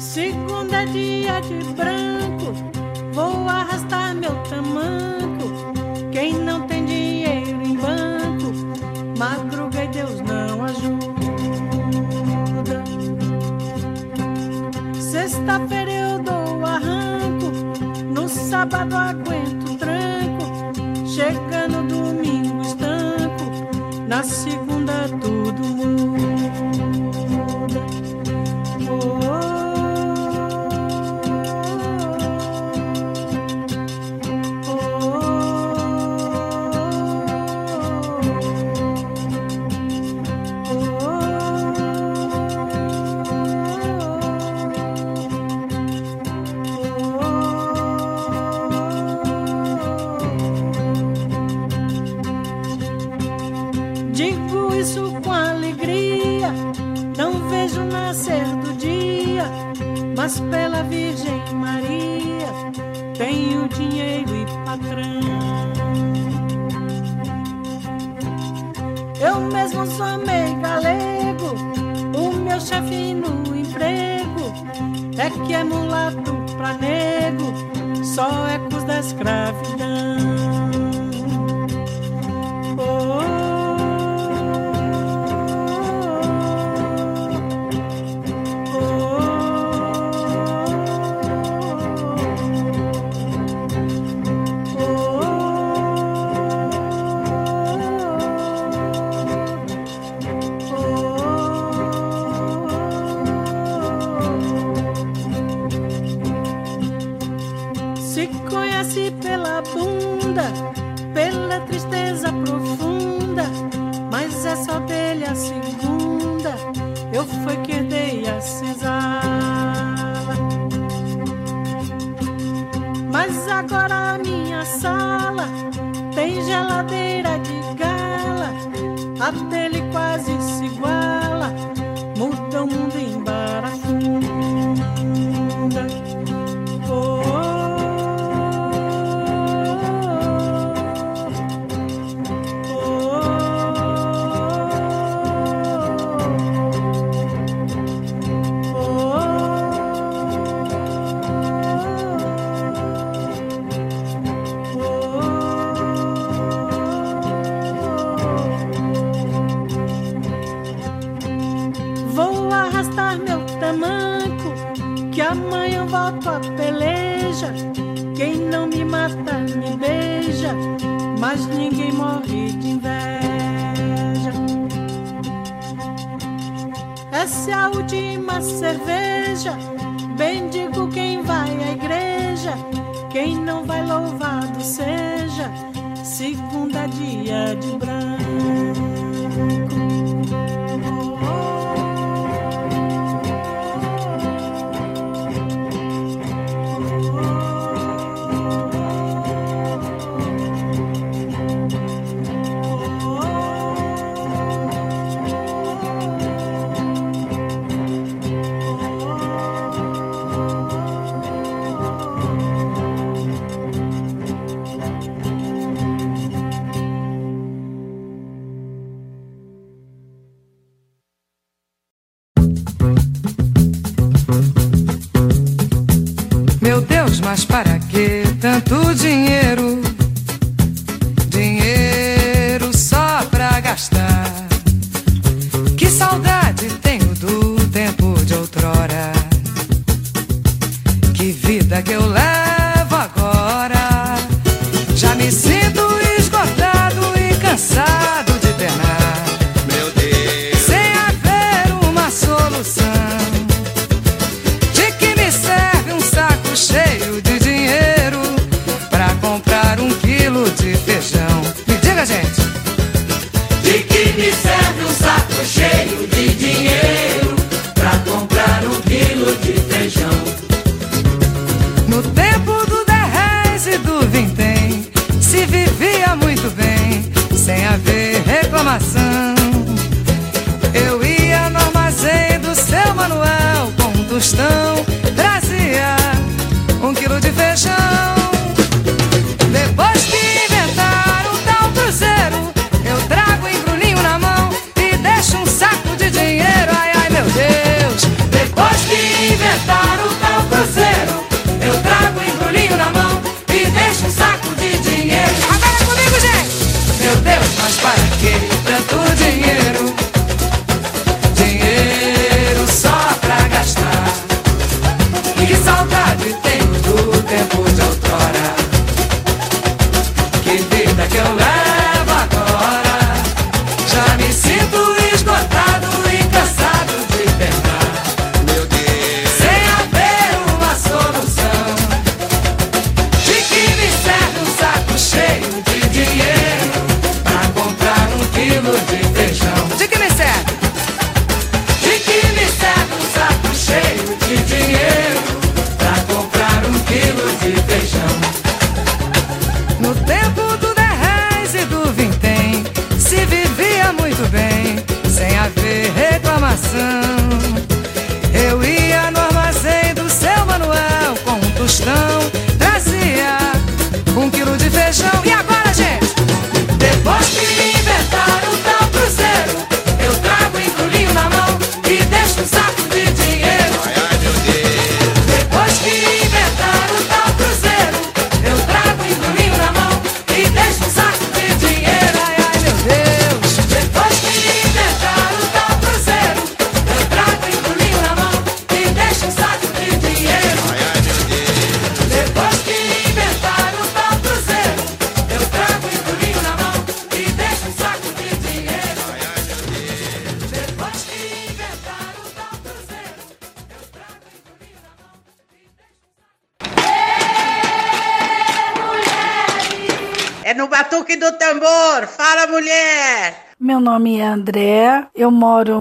Segunda dia de branco, Sexta-feira eu dou arranco, no sábado aguento tranco, chega no domingo estanco, na segunda que é mulato pra nego, só cus da escravidão.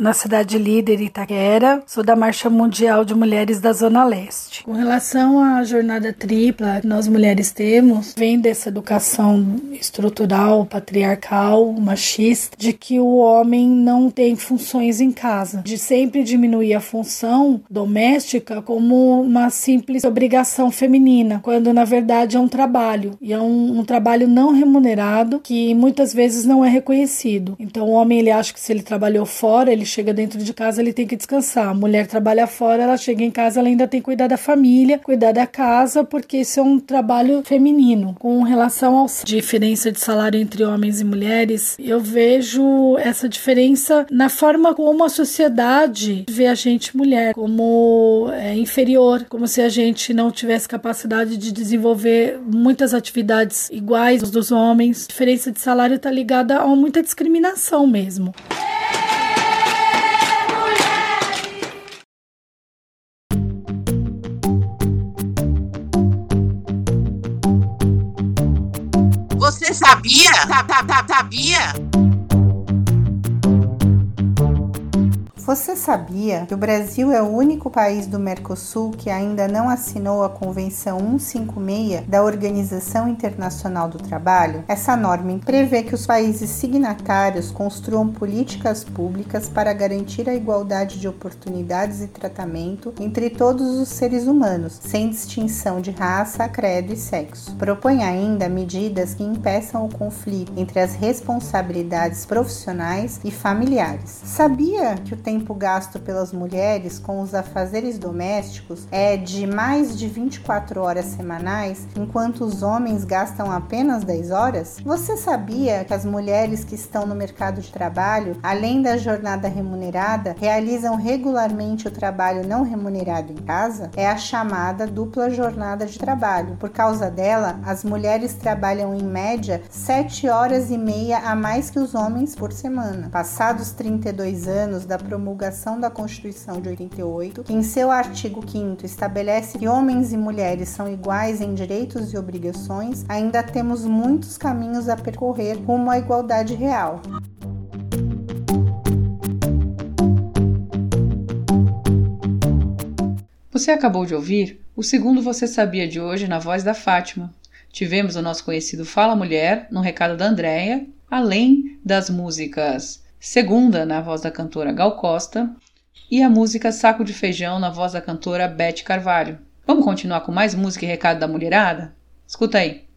Na cidade líder Itaquera, sou da Marcha Mundial de Mulheres da Zona Leste. Com relação à jornada tripla que nós mulheres temos, vem dessa educação estrutural, patriarcal, machista, de que o homem não tem funções em casa, de sempre diminuir a função doméstica como uma simples obrigação feminina, quando na verdade é um trabalho, e é um, um trabalho não remunerado que muitas vezes não é reconhecido. Então o homem ele acha que se ele trabalhou fora, ele chega dentro de casa, ele tem que descansar. A mulher trabalha fora, ela chega em casa, ela ainda tem que cuidar da família, cuidar da casa, porque isso é um trabalho feminino. Com relação à diferença de salário entre homens e mulheres, eu vejo essa diferença na forma como a sociedade vê a gente mulher, como é, inferior, como se a gente não tivesse capacidade de desenvolver muitas atividades iguais dos homens. A diferença de salário está ligada a muita discriminação mesmo. Sabia? Sabia? Você sabia que o Brasil é o único país do Mercosul que ainda não assinou a Convenção 156 da Organização Internacional do Trabalho? Essa norma prevê que os países signatários construam políticas públicas para garantir a igualdade de oportunidades e tratamento entre todos os seres humanos, sem distinção de raça, credo e sexo. Propõe ainda medidas que impeçam o conflito entre as responsabilidades profissionais e familiares. Sabia que o tempo tempo gasto pelas mulheres com os afazeres domésticos é de mais de 24 horas semanais, enquanto os homens gastam apenas 10 horas? Você sabia que as mulheres que estão no mercado de trabalho, além da jornada remunerada, realizam regularmente o trabalho não remunerado em casa? É a chamada dupla jornada de trabalho. Por causa dela, as mulheres trabalham em média 7 horas e meia a mais que os homens por semana. Passados 32 anos da promulgação promulgação da Constituição de 88, que em seu artigo 5 estabelece que homens e mulheres são iguais em direitos e obrigações, ainda temos muitos caminhos a percorrer rumo à igualdade real. Você acabou de ouvir o segundo Você Sabia de hoje na voz da Fátima. Tivemos o nosso conhecido Fala Mulher no recado da Andréia, além das músicas Segunda, na voz da cantora Gal Costa, e a música Saco de Feijão, na voz da cantora Beth Carvalho. Vamos continuar com mais música e recado da mulherada? Escuta aí.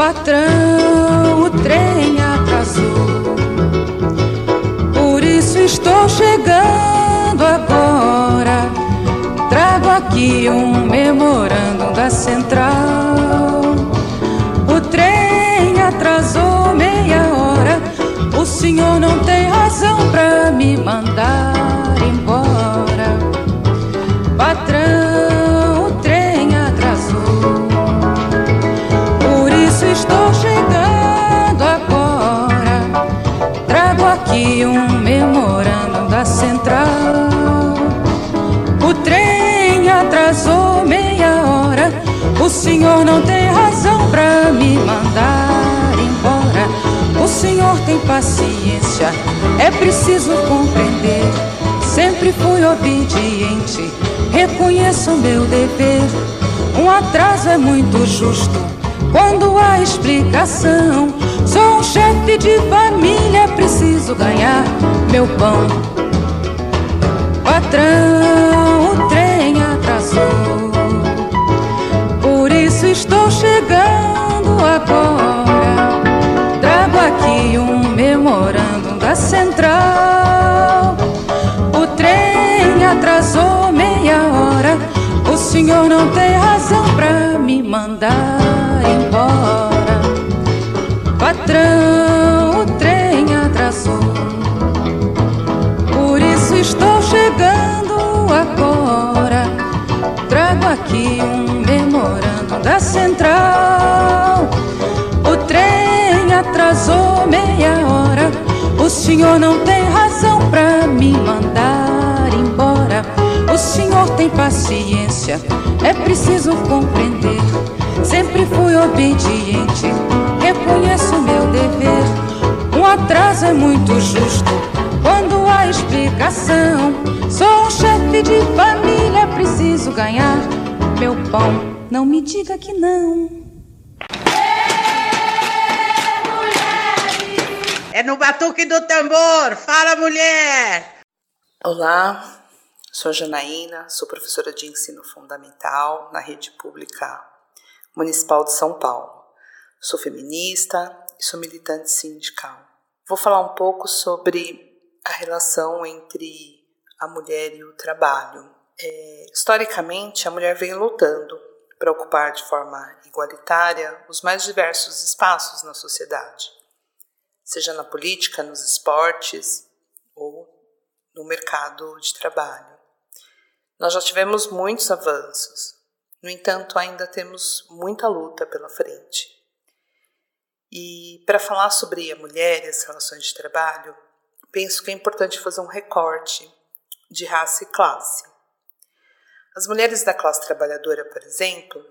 Patrão, o trem atrasou. Por isso estou chegando agora. Trago aqui um memorando da central. O trem atrasou meia hora. O senhor não tem razão pra me mandar aqui um memorando da central. O trem atrasou meia hora. O senhor não tem razão pra me mandar embora. O senhor tem paciência, é preciso compreender. Sempre fui obediente, reconheço meu dever. Um atraso é muito justo quando há explicação. Sou um chefe de família, preciso ganhar meu pão. Patrão, o trem atrasou. Por isso estou chegando agora. Trago aqui um memorando da central. O trem atrasou meia hora. O senhor não tem razão pra me mandar patrão, o trem atrasou. Por isso estou chegando agora. Trago aqui um memorando da central. O trem atrasou meia hora. O senhor não tem razão para me mandar embora. O senhor tem paciência, é preciso compreender. Sempre fui obediente, reconheço meu dever. Um atraso é muito justo quando há explicação. Sou um chefe de família, preciso ganhar meu pão. Não me diga que não. É no batuque do tambor. Fala, mulher! Olá, sou a Janaína, sou professora de ensino fundamental na rede pública municipal de São Paulo. Sou feminista e sou militante sindical. Vou falar um pouco sobre a relação entre a mulher e o trabalho. É, historicamente, a mulher vem lutando para ocupar de forma igualitária os mais diversos espaços na sociedade, seja na política, nos esportes ou no mercado de trabalho. Nós já tivemos muitos avanços, no entanto, ainda temos muita luta pela frente. E para falar sobre a mulher e as relações de trabalho, penso que é importante fazer um recorte de raça e classe. As mulheres da classe trabalhadora, por exemplo,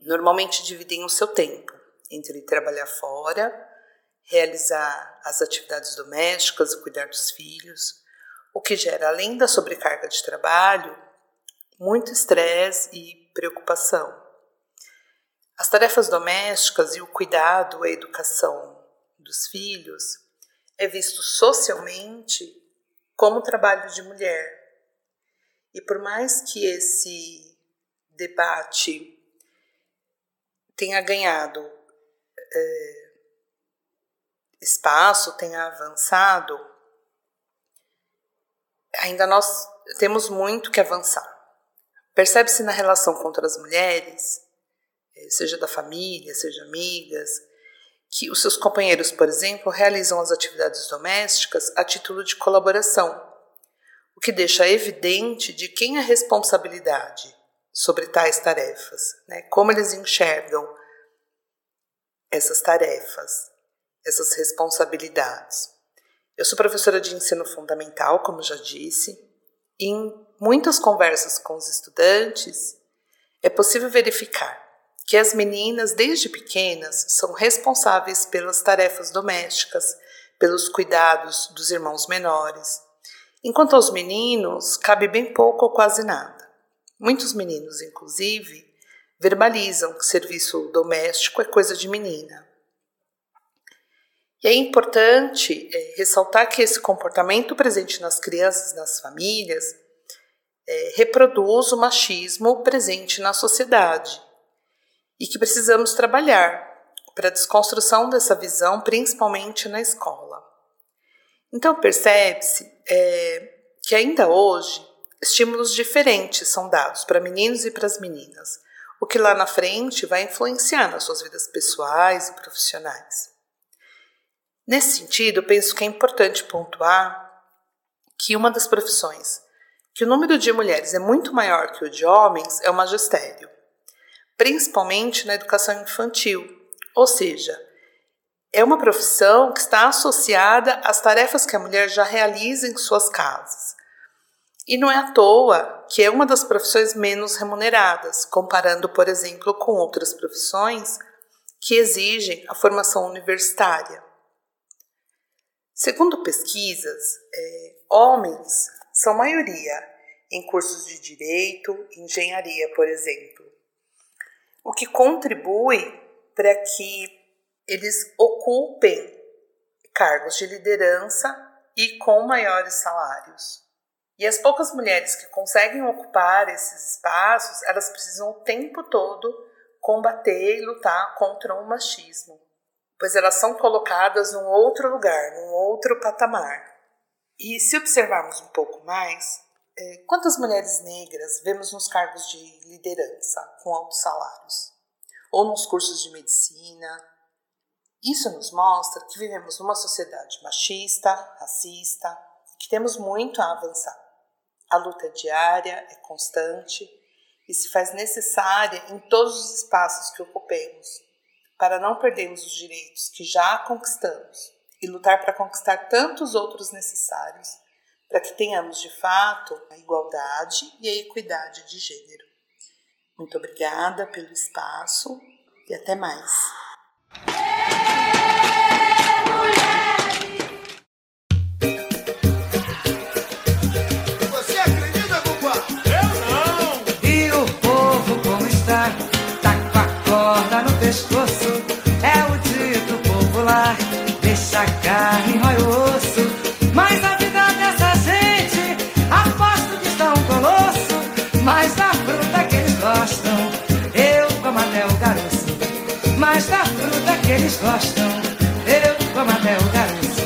normalmente dividem o seu tempo entre trabalhar fora, realizar as atividades domésticas e cuidar dos filhos, o que gera, além da sobrecarga de trabalho, muito estresse e preocupação. As tarefas domésticas e o cuidado, a educação dos filhos é visto socialmente como trabalho de mulher. E por mais que esse debate tenha ganhado é, espaço, tenha avançado, ainda nós temos muito que avançar. Percebe-se na relação contra as mulheres, eh, seja da família, seja amigas, que os seus companheiros, por exemplo, realizam as atividades domésticas a título de colaboração, o que deixa evidente de quem é a responsabilidade sobre tais tarefas, né? como eles enxergam essas tarefas, essas responsabilidades. Eu sou professora de ensino fundamental, como já disse, em muitas conversas com os estudantes é possível verificar que as meninas, desde pequenas, são responsáveis pelas tarefas domésticas, pelos cuidados dos irmãos menores, enquanto aos meninos cabe bem pouco ou quase nada. Muitos meninos, inclusive, verbalizam que serviço doméstico é coisa de menina. E é importante é, ressaltar que esse comportamento presente nas crianças, nas famílias, é, reproduz o machismo presente na sociedade e que precisamos trabalhar para a desconstrução dessa visão, principalmente na escola. Então, percebe-se é, que ainda hoje estímulos diferentes são dados para meninos e para as meninas, o que lá na frente vai influenciar nas suas vidas pessoais e profissionais. Nesse sentido, penso que é importante pontuar que uma das profissões que o número de mulheres é muito maior que o de homens é o magistério, principalmente na educação infantil, ou seja, é uma profissão que está associada às tarefas que a mulher já realiza em suas casas. E não é à toa que é uma das profissões menos remuneradas, comparando, por exemplo, com outras profissões que exigem a formação universitária. Segundo pesquisas, é, homens são maioria em cursos de direito, engenharia, por exemplo, o que contribui para que eles ocupem cargos de liderança e com maiores salários. E as poucas mulheres que conseguem ocupar esses espaços, elas precisam o tempo todo combater e lutar contra o machismo pois elas são colocadas num outro lugar, num outro patamar. E se observarmos um pouco mais, é, quantas mulheres negras vemos nos cargos de liderança com altos salários? Ou nos cursos de medicina? Isso nos mostra que vivemos numa sociedade machista, racista, que temos muito a avançar. A luta é diária, é constante e se faz necessária em todos os espaços que ocupemos, para não perdermos os direitos que já conquistamos e lutar para conquistar tantos outros necessários para que tenhamos de fato a igualdade e a equidade de gênero. Muito obrigada pelo espaço e até mais. Eles gostam, eu como até o caroço.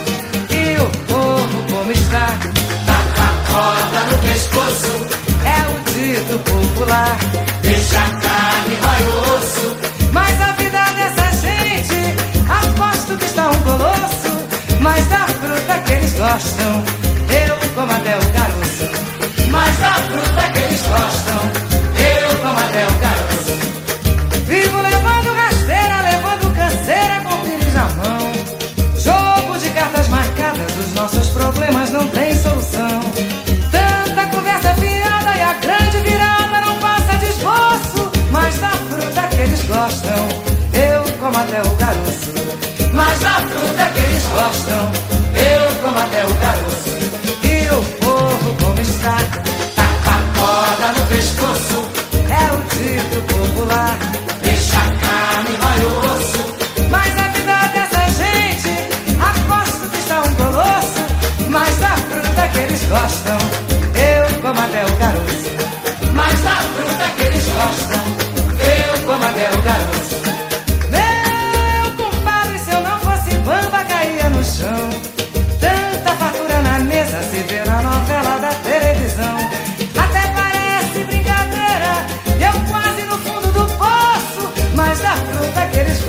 E o povo como está? Tá a corda no pescoço. É o dito popular. Deixa a carne, rói o osso. Mas a vida dessa gente, aposto que está um colosso. Mas da fruta que eles gostam, eu como até o caroço. Mas da fruta que eles gostam, gostam, eu como até o caroço. Mas da fruta que eles gostam, eu como até o caroço. E o povo como está, tá com a corda no pescoço. É o dito popular, deixa a carne, vai o osso. Mas a vida dessa gente, aposto que está um colosso. Mas da fruta que eles gostam,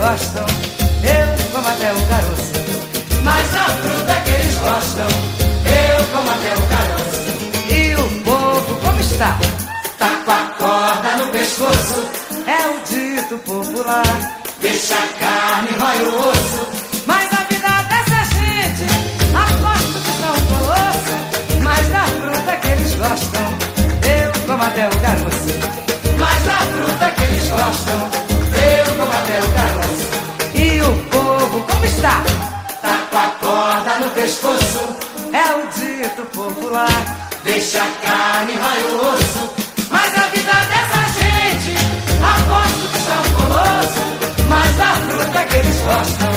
gostam, eu como até o caroço. Mas da fruta que eles gostam, eu como até o caroço. E o povo como está? Tá com a corda no pescoço, é o dito popular. Deixa a carne, rói o osso. Mas a vida dessa gente, aposto que são colosso. Mas da fruta que eles gostam, eu como até o caroço. Mas da fruta que eles gostam, como está? Tá com a corda no pescoço, é o dito popular. Deixa a carne, rói o osso. Mas a vida dessa gente, aposto que são um colosso. Mas da fruta que eles gostam,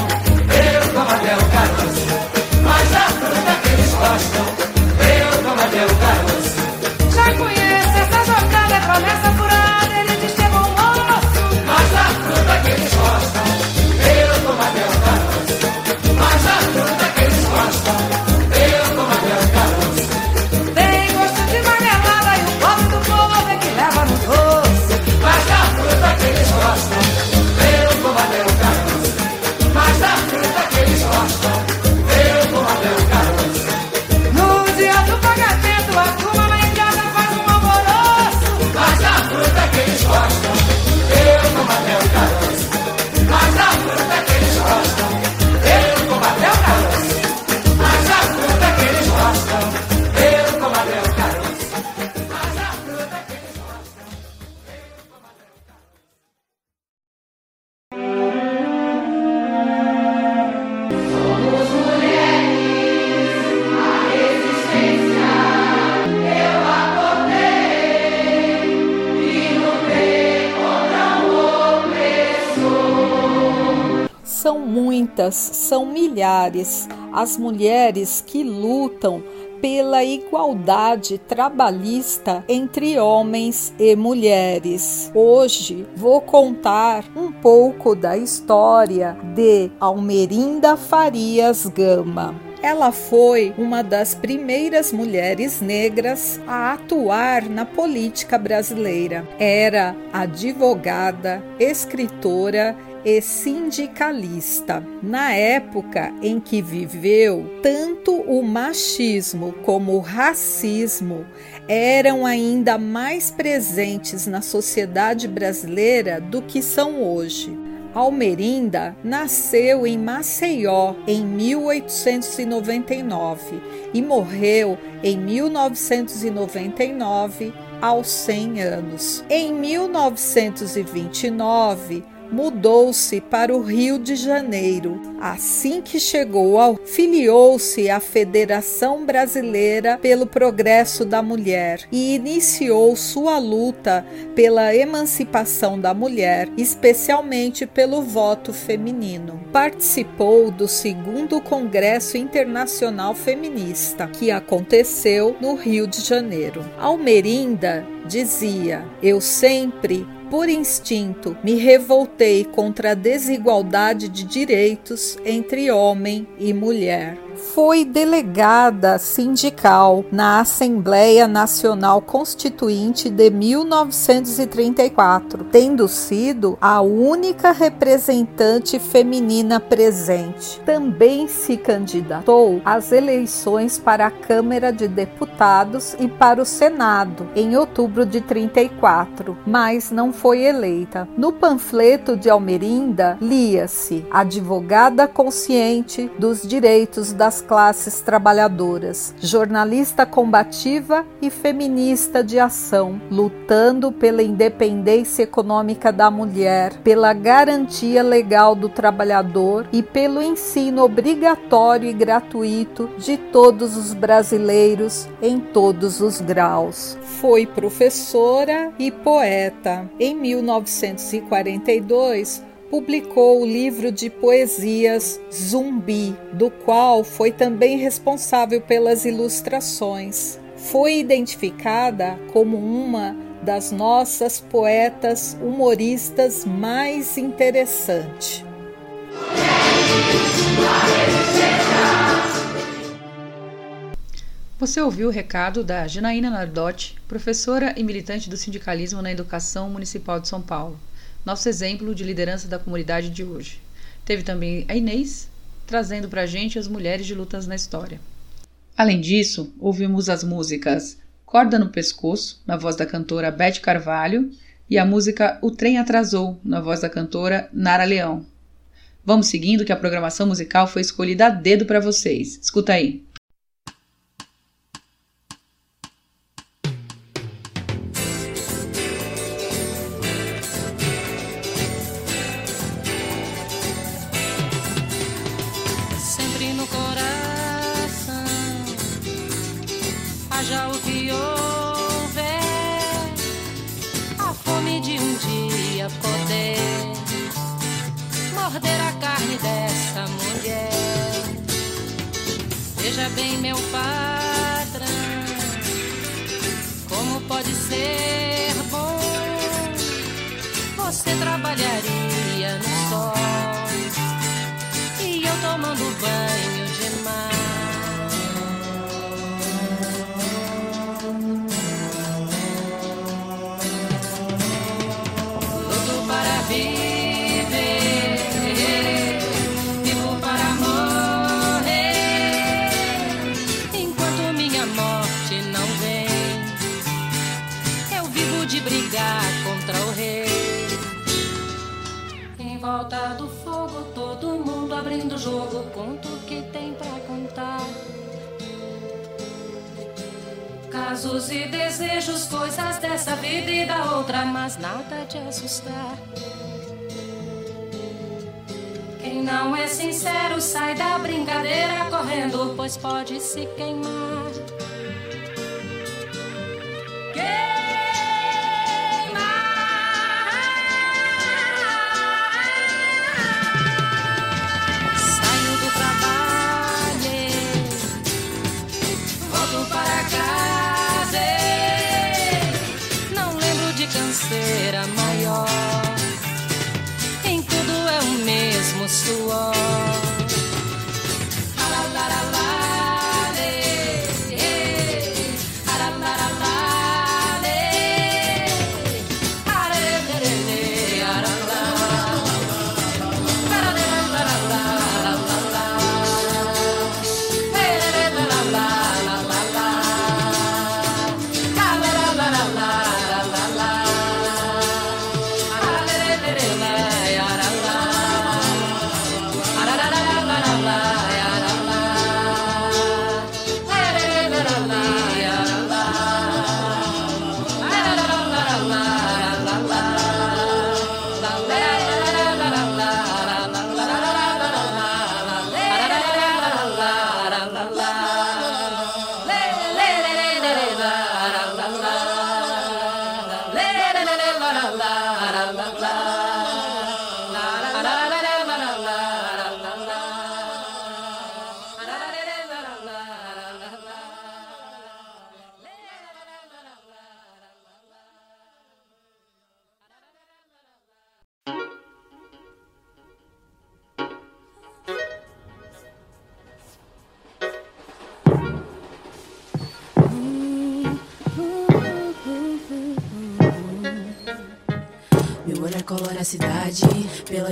milhares as mulheres que lutam pela igualdade trabalhista entre homens e mulheres. Hoje vou contar um pouco da história de Almerinda Farias Gama. Ela foi uma das primeiras mulheres negras a atuar na política brasileira. Era advogada, escritora e sindicalista. Na época em que viveu, tanto o machismo como o racismo eram ainda mais presentes na sociedade brasileira do que são hoje. Almerinda nasceu em Maceió em 1899 e morreu em 1999 aos 100 anos. Em 1929, mudou-se para o Rio de Janeiro. Assim que chegou ao filiou-se à Federação Brasileira pelo Progresso da Mulher e iniciou sua luta pela emancipação da mulher, especialmente pelo voto feminino. Participou do segundo Congresso Internacional Feminista, que aconteceu no Rio de Janeiro. Almerinda dizia: Eu sempre por instinto, me revoltei contra a desigualdade de direitos entre homem e mulher foi delegada sindical na Assembleia Nacional Constituinte de 1934, tendo sido a única representante feminina presente. Também se candidatou às eleições para a Câmara de Deputados e para o Senado em outubro de 34, mas não foi eleita. No panfleto de Almerinda lia-se: advogada consciente dos direitos da das classes trabalhadoras, jornalista combativa e feminista de ação, lutando pela independência econômica da mulher, pela garantia legal do trabalhador e pelo ensino obrigatório e gratuito de todos os brasileiros em todos os graus. Foi professora e poeta. Em 1942, publicou o livro de poesias Zumbi, do qual foi também responsável pelas ilustrações. Foi identificada como uma das nossas poetas humoristas mais interessante. Você ouviu o recado da Janaína Nardotti, professora e militante do sindicalismo na educação municipal de São Paulo nosso exemplo de liderança da comunidade de hoje. Teve também a Inês, trazendo para a gente as mulheres de lutas na história. Além disso, ouvimos as músicas Corda no Pescoço, na voz da cantora Beth Carvalho, e a música O Trem Atrasou, na voz da cantora Nara Leão. Vamos seguindo que a programação musical foi escolhida a dedo para vocês. Escuta aí. morder a carne dessa mulher. Veja bem, meu patrão, como pode ser bom você trabalharia no sol e eu tomando banho de mar. Casos e desejos, coisas dessa vida e da outra, mas nada de assustar. Quem não é sincero sai da brincadeira correndo, pois pode se queimar.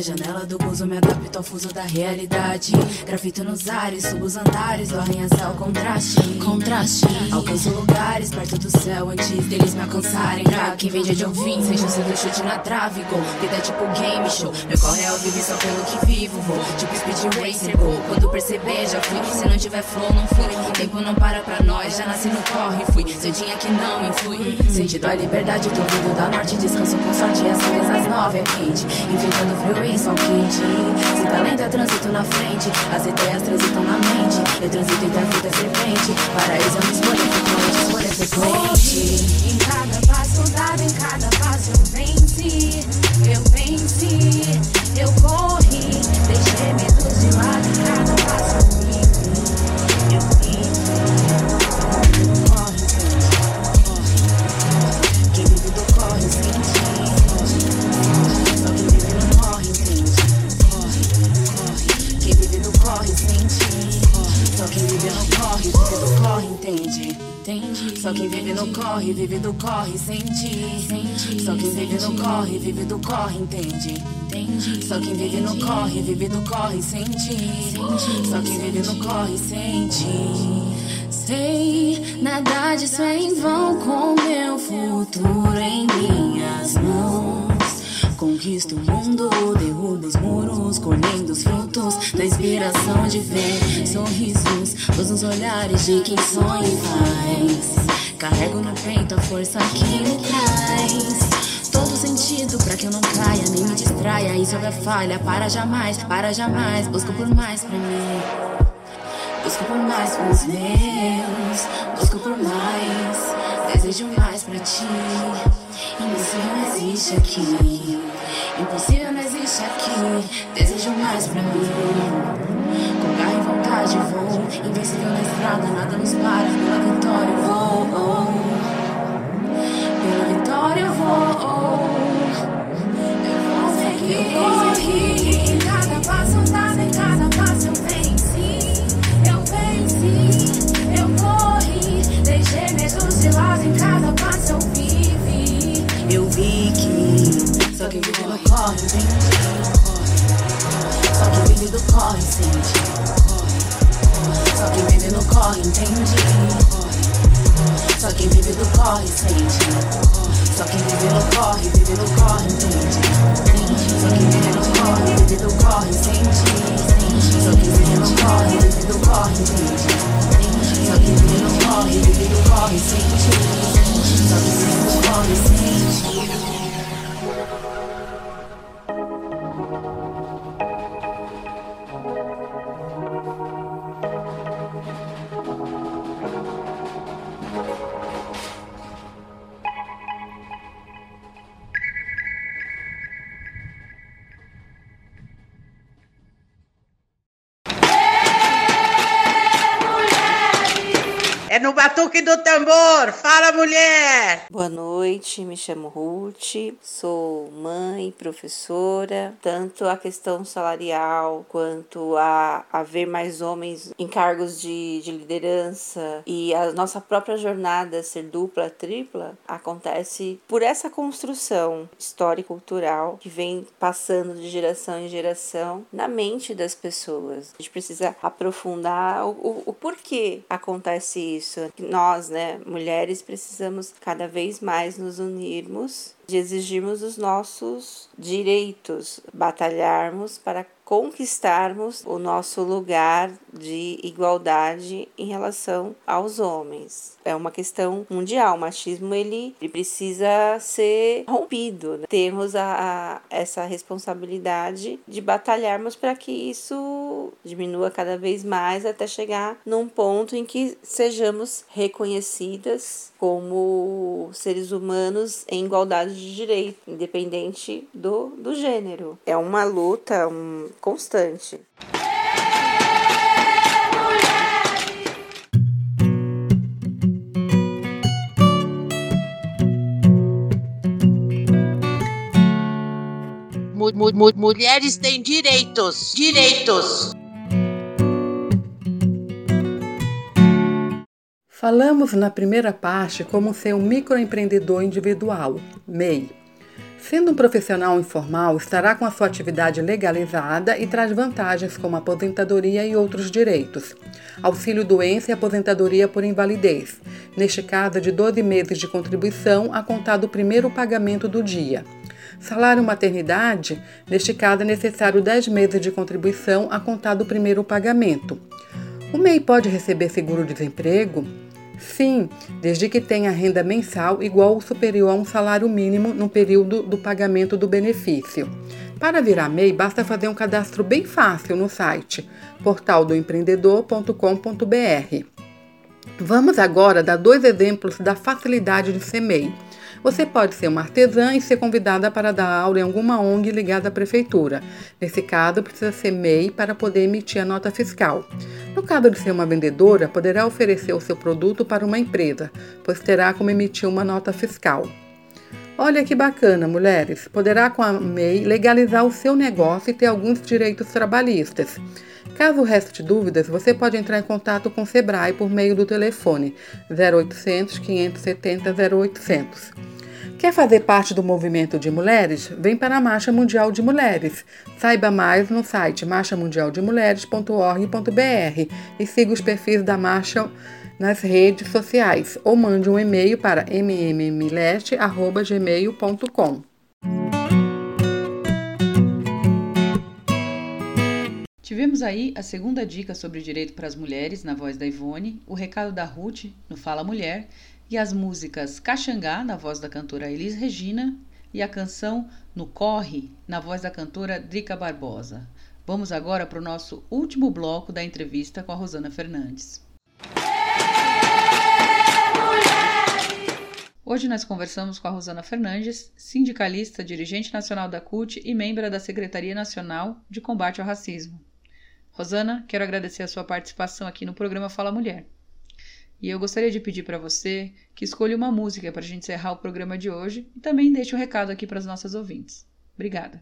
Janela do buzo me adapto ao fuso da realidade. Grafito nos ares, subo os andares do arranha-céu, contraste. Contraste. Alcanço lugares perto do céu antes deles me alcançarem. Pra quem vende de ouvir, seja cedo chute na trave, gol. Vida é tipo game show. Meu corre é ao vivo só pelo que vivo, vou. Tipo speed racer, gol. Quando perceber, já fui. Se não tiver flow, não fui. Tempo não para pra nós, já nasci no corre, fui. Cedinha que não influi. Sentido a liberdade, tô vindo da norte, descanso com sorte. As vezes às nove é quente. Enfrentando frio e sol quente. Se talento é trânsito na frente, as ideias transitam na mente. Eu transito entre a vida serpente. Paraíso é uma escolha frequente, escolha frequente. Em cada passo dado, em cada passo eu venci. Eu venci, entende. Só quem vive no corre, vive do corre, sente. Sente. Só quem vive no corre, vive do corre, entende. Entende? Só quem vive no corre, vive do corre, sente. Só quem vive no corre, sente. Sei, nada disso é em vão com meu futuro em minhas mãos. Conquista o mundo, derruba os muros, colhendo os frutos da inspiração de ver sorrisos, luz nos olhares de quem sonha e faz. Carrego no peito a força que me traz. Todo sentido pra que eu não caia, nem me distraia. E se houver falha, para jamais, para jamais. Busco por mais pra mim. Busco por mais pros meus, busco por mais, desejo mais pra ti. Impossível não existe aqui, impossível não existe aqui. Desejo mais pra mim. Com garra e vontade vou, invencível na estrada, nada nos para. Pela vitória eu vou, pela vitória eu vou. Eu vou seguir. Eu corri, em cada passo dado, em cada passo eu venci. Eu venci, eu corri. Deixei medos de em cada passo eu vivi. Eu vi que só quem vive no corre, entende? Só quem vive do corre, sente. Só quem vive no corre, entende? Só quem vive do corre, sente. Só quem vive no corre, vive no corre, entende? Só quem vive no corre, vive do corre, sente. Só quem vive no corre, vive do corre, entende? Só quem vive no corre, vive do corre, sente. Só quem vive no corre, sente. É do tambor. Fala, mulher! Boa noite, me chamo Ruth, sou mãe, professora. Tanto a questão salarial quanto a haver mais homens em cargos de, de liderança e a nossa própria jornada ser dupla, tripla, acontece por essa construção histórico-cultural que vem passando de geração em geração na mente das pessoas. A gente precisa aprofundar o, o, o porquê acontece isso. Nós, né, mulheres, precisamos cada vez mais nos unirmos, de exigirmos os nossos direitos, batalharmos para conquistarmos o nosso lugar de igualdade em relação aos homens. É uma questão mundial. O machismo ele, ele precisa ser rompido. Né? Temos a, a, essa responsabilidade de batalharmos para que isso diminua cada vez mais até chegar num ponto em que sejamos reconhecidas como seres humanos em igualdade de direito, independente do, do gênero. É uma luta um, constante. Mu- mu- mu- mulheres têm direitos. Direitos. Falamos na primeira parte como ser um microempreendedor individual, MEI. Sendo um profissional informal, estará com a sua atividade legalizada e traz vantagens como aposentadoria e outros direitos. Auxílio doença e aposentadoria por invalidez, neste caso de 12 meses de contribuição a contar do primeiro pagamento do dia. Salário maternidade, neste caso é necessário 10 meses de contribuição a contar do primeiro pagamento. O MEI pode receber seguro-desemprego? Sim, desde que tenha renda mensal igual ou superior a um salário mínimo no período do pagamento do benefício. Para virar MEI, basta fazer um cadastro bem fácil no site portaldoempreendedor.com.br. Vamos agora dar dois exemplos da facilidade de ser MEI. Você pode ser uma artesã e ser convidada para dar aula em alguma ONG ligada à prefeitura. Nesse caso, precisa ser MEI para poder emitir a nota fiscal. No caso de ser uma vendedora, poderá oferecer o seu produto para uma empresa, pois terá como emitir uma nota fiscal. Olha que bacana, mulheres! Poderá com a MEI legalizar o seu negócio e ter alguns direitos trabalhistas. Caso reste dúvidas, você pode entrar em contato com o Sebrae por meio do telefone 0800 570 0800. Quer fazer parte do movimento de mulheres? Vem para a Marcha Mundial de Mulheres. Saiba mais no site marchamundialdemulheres.org.br e siga os perfis da marcha nas redes sociais ou mande um e-mail para mmmileste.gmail.com. Tivemos aí a segunda dica sobre direito para as mulheres, na voz da Ivone, o recado da Ruth, no Fala Mulher, e as músicas Caxangá, na voz da cantora Elis Regina, e a canção No Corre, na voz da cantora Drica Barbosa. Vamos agora para o nosso último bloco da entrevista com a Rosana Fernandes. Hoje nós conversamos com a Rosana Fernandes, sindicalista, dirigente nacional da CUT e membro da Secretaria Nacional de Combate ao Racismo. Rosana, quero agradecer a sua participação aqui no programa Fala Mulher. E eu gostaria de pedir para você que escolha uma música para a gente encerrar o programa de hoje e também deixe um recado aqui para as nossas ouvintes. Obrigada.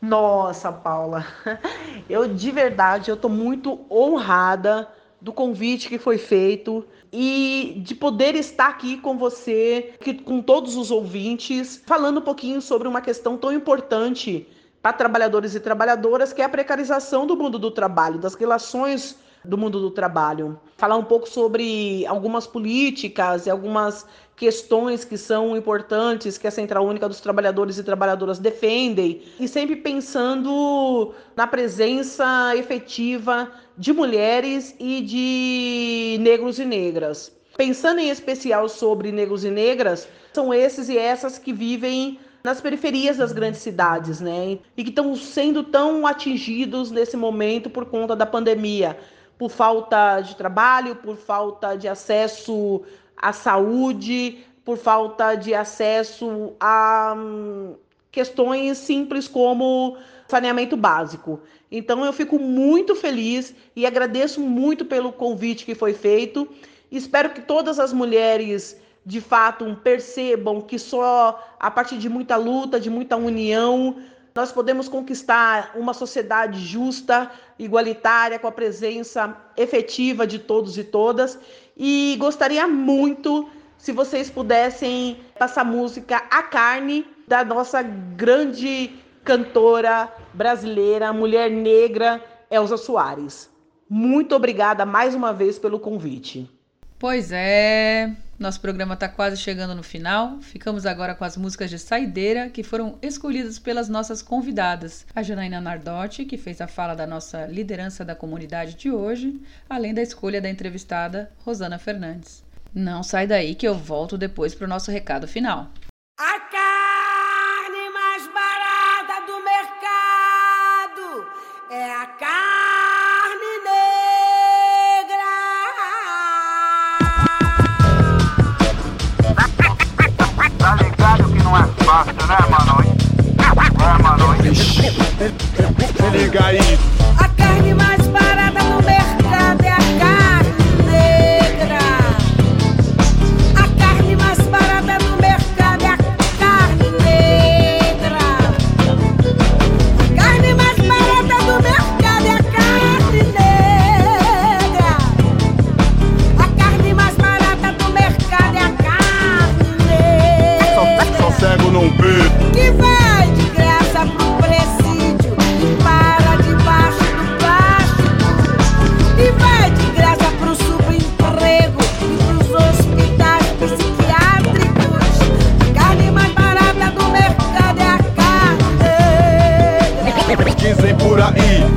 Nossa, Paula, eu de verdade eu tô muito honrada do convite que foi feito e de poder estar aqui com você, com todos os ouvintes, falando um pouquinho sobre uma questão tão importante trabalhadores e trabalhadoras, que é a precarização do mundo do trabalho, das relações do mundo do trabalho. Falar um pouco sobre algumas políticas e algumas questões que são importantes que a Central Única dos Trabalhadores e Trabalhadoras defendem e sempre pensando na presença efetiva de mulheres e de negros e negras. Pensando em especial sobre negros e negras, são esses e essas que vivem nas periferias das grandes cidades, né? E que estão sendo tão atingidos nesse momento por conta da pandemia por falta de trabalho, por falta de acesso à saúde, por falta de acesso a hum, questões simples como saneamento básico. Então eu fico muito feliz e agradeço muito pelo convite que foi feito. Espero que todas as mulheres de fato percebam que só a partir de muita luta, de muita união, nós podemos conquistar uma sociedade justa, igualitária, com a presença efetiva de todos e todas. E gostaria muito se vocês pudessem passar música A Carne, da nossa grande cantora brasileira, mulher negra, Elza Soares. Muito obrigada mais uma vez pelo convite. Pois é, nosso programa está quase chegando no final. Ficamos agora com as músicas de saideira que foram escolhidas pelas nossas convidadas. A Janaína Nardotti, que fez a fala da nossa liderança da comunidade de hoje, além da escolha da entrevistada Rosana Fernandes. Não sai daí que eu volto depois para o nosso recado final. A carne mais barata do mercado é a carne Mano. Se liga aí. A carne mais barata por aí.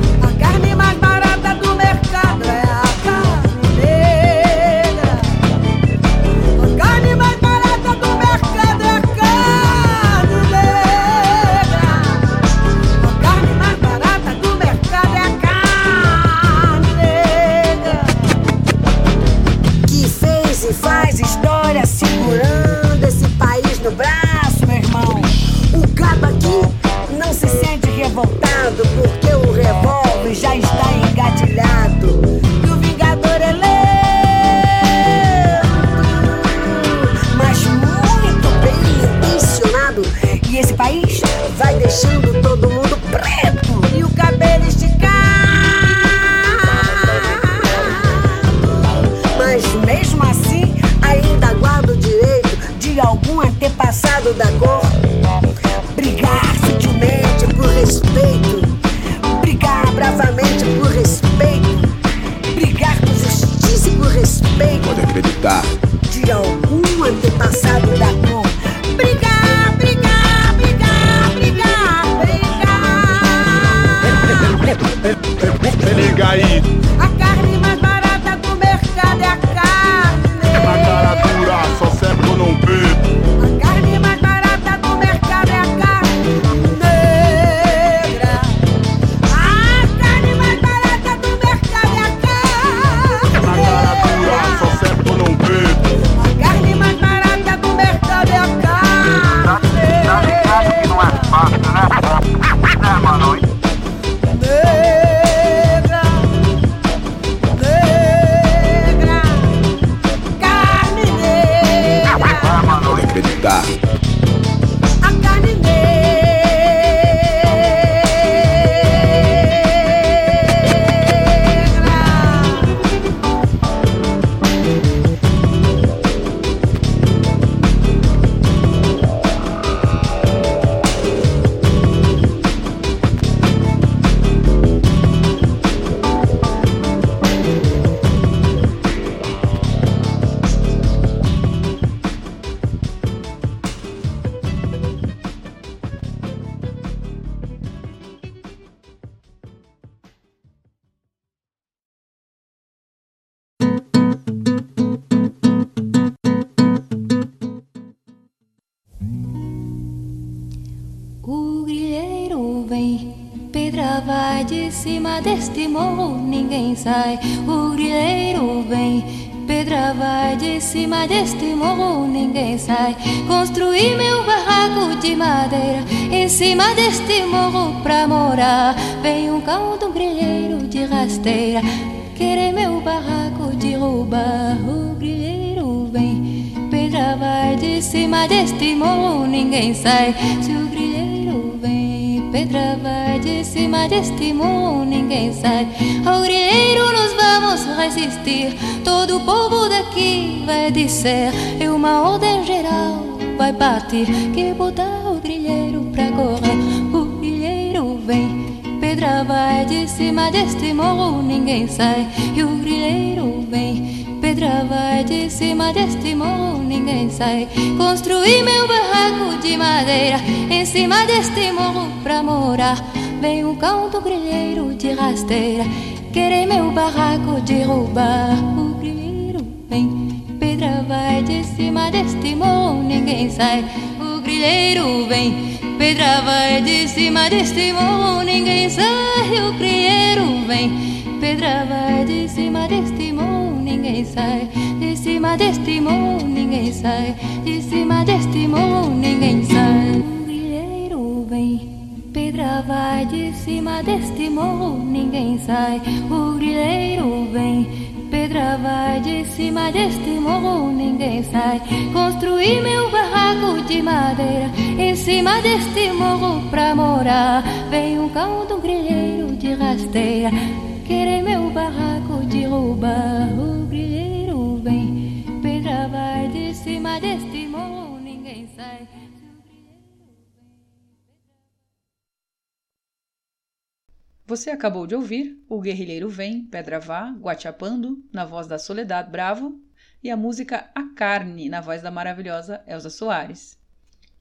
Deste morro pra morar. Vem um cão de um grilleiro de rasteira, querer meu barraco derrubar. O grilleiro vem, pedra vai de cima deste morro, ninguém sai. Se o grilleiro vem, pedra vai de cima deste morro, ninguém sai. Ao grilleiro nós vamos resistir, todo o povo daqui vai dizer. É uma ordem geral, vai partir, que botar Vai de cima deste morro, ninguém sai. E o grilleiro vem. Pedra vai de cima deste morro, ninguém sai. Construí meu barraco de madeira em cima deste morro pra morar. Vem um cão do grilleiro de rasteira, querer meu barraco derrubar. O grilleiro vem. Pedra vai de cima deste morro, ninguém sai. O grilleiro vem. Pedra vai de cima deste morro, ninguém sai. O grilleiro vem. Pedra vai de cima deste morro, ninguém sai. De cima deste morro, ninguém sai. De cima deste morro, ninguém sai. O grilleiro vem. Pedra vai de cima deste morro, ninguém sai. O grilleiro vem. Pedra vai de cima deste morro, ninguém sai. Construí meu barraco de madeira em cima deste morro pra morar. Vem um cão do grilleiro de rasteira, querer meu barraco derrubar. O grilleiro vem, pedra vai de cima deste Você acabou de ouvir O Guerrilheiro Vem, Pedra Vá, Guachapando, na voz da Soledad Bravo, e a música A Carne, na voz da maravilhosa Elza Soares.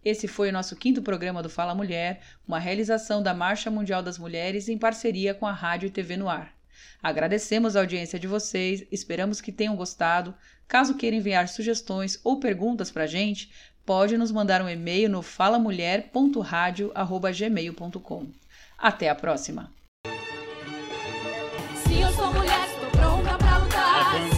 Esse foi o nosso quinto programa do Fala Mulher, uma realização da Marcha Mundial das Mulheres em parceria com a Rádio e TV no Ar. Agradecemos a audiência de vocês, esperamos que tenham gostado. Caso queiram enviar sugestões ou perguntas para a gente, pode nos mandar um e-mail no falamulher.radio@gmail.com. Até a próxima.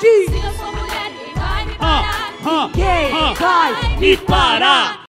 Sim. Se eu sou mulher, ninguém vai me parar. Ah, Ninguém ah, vai me parar.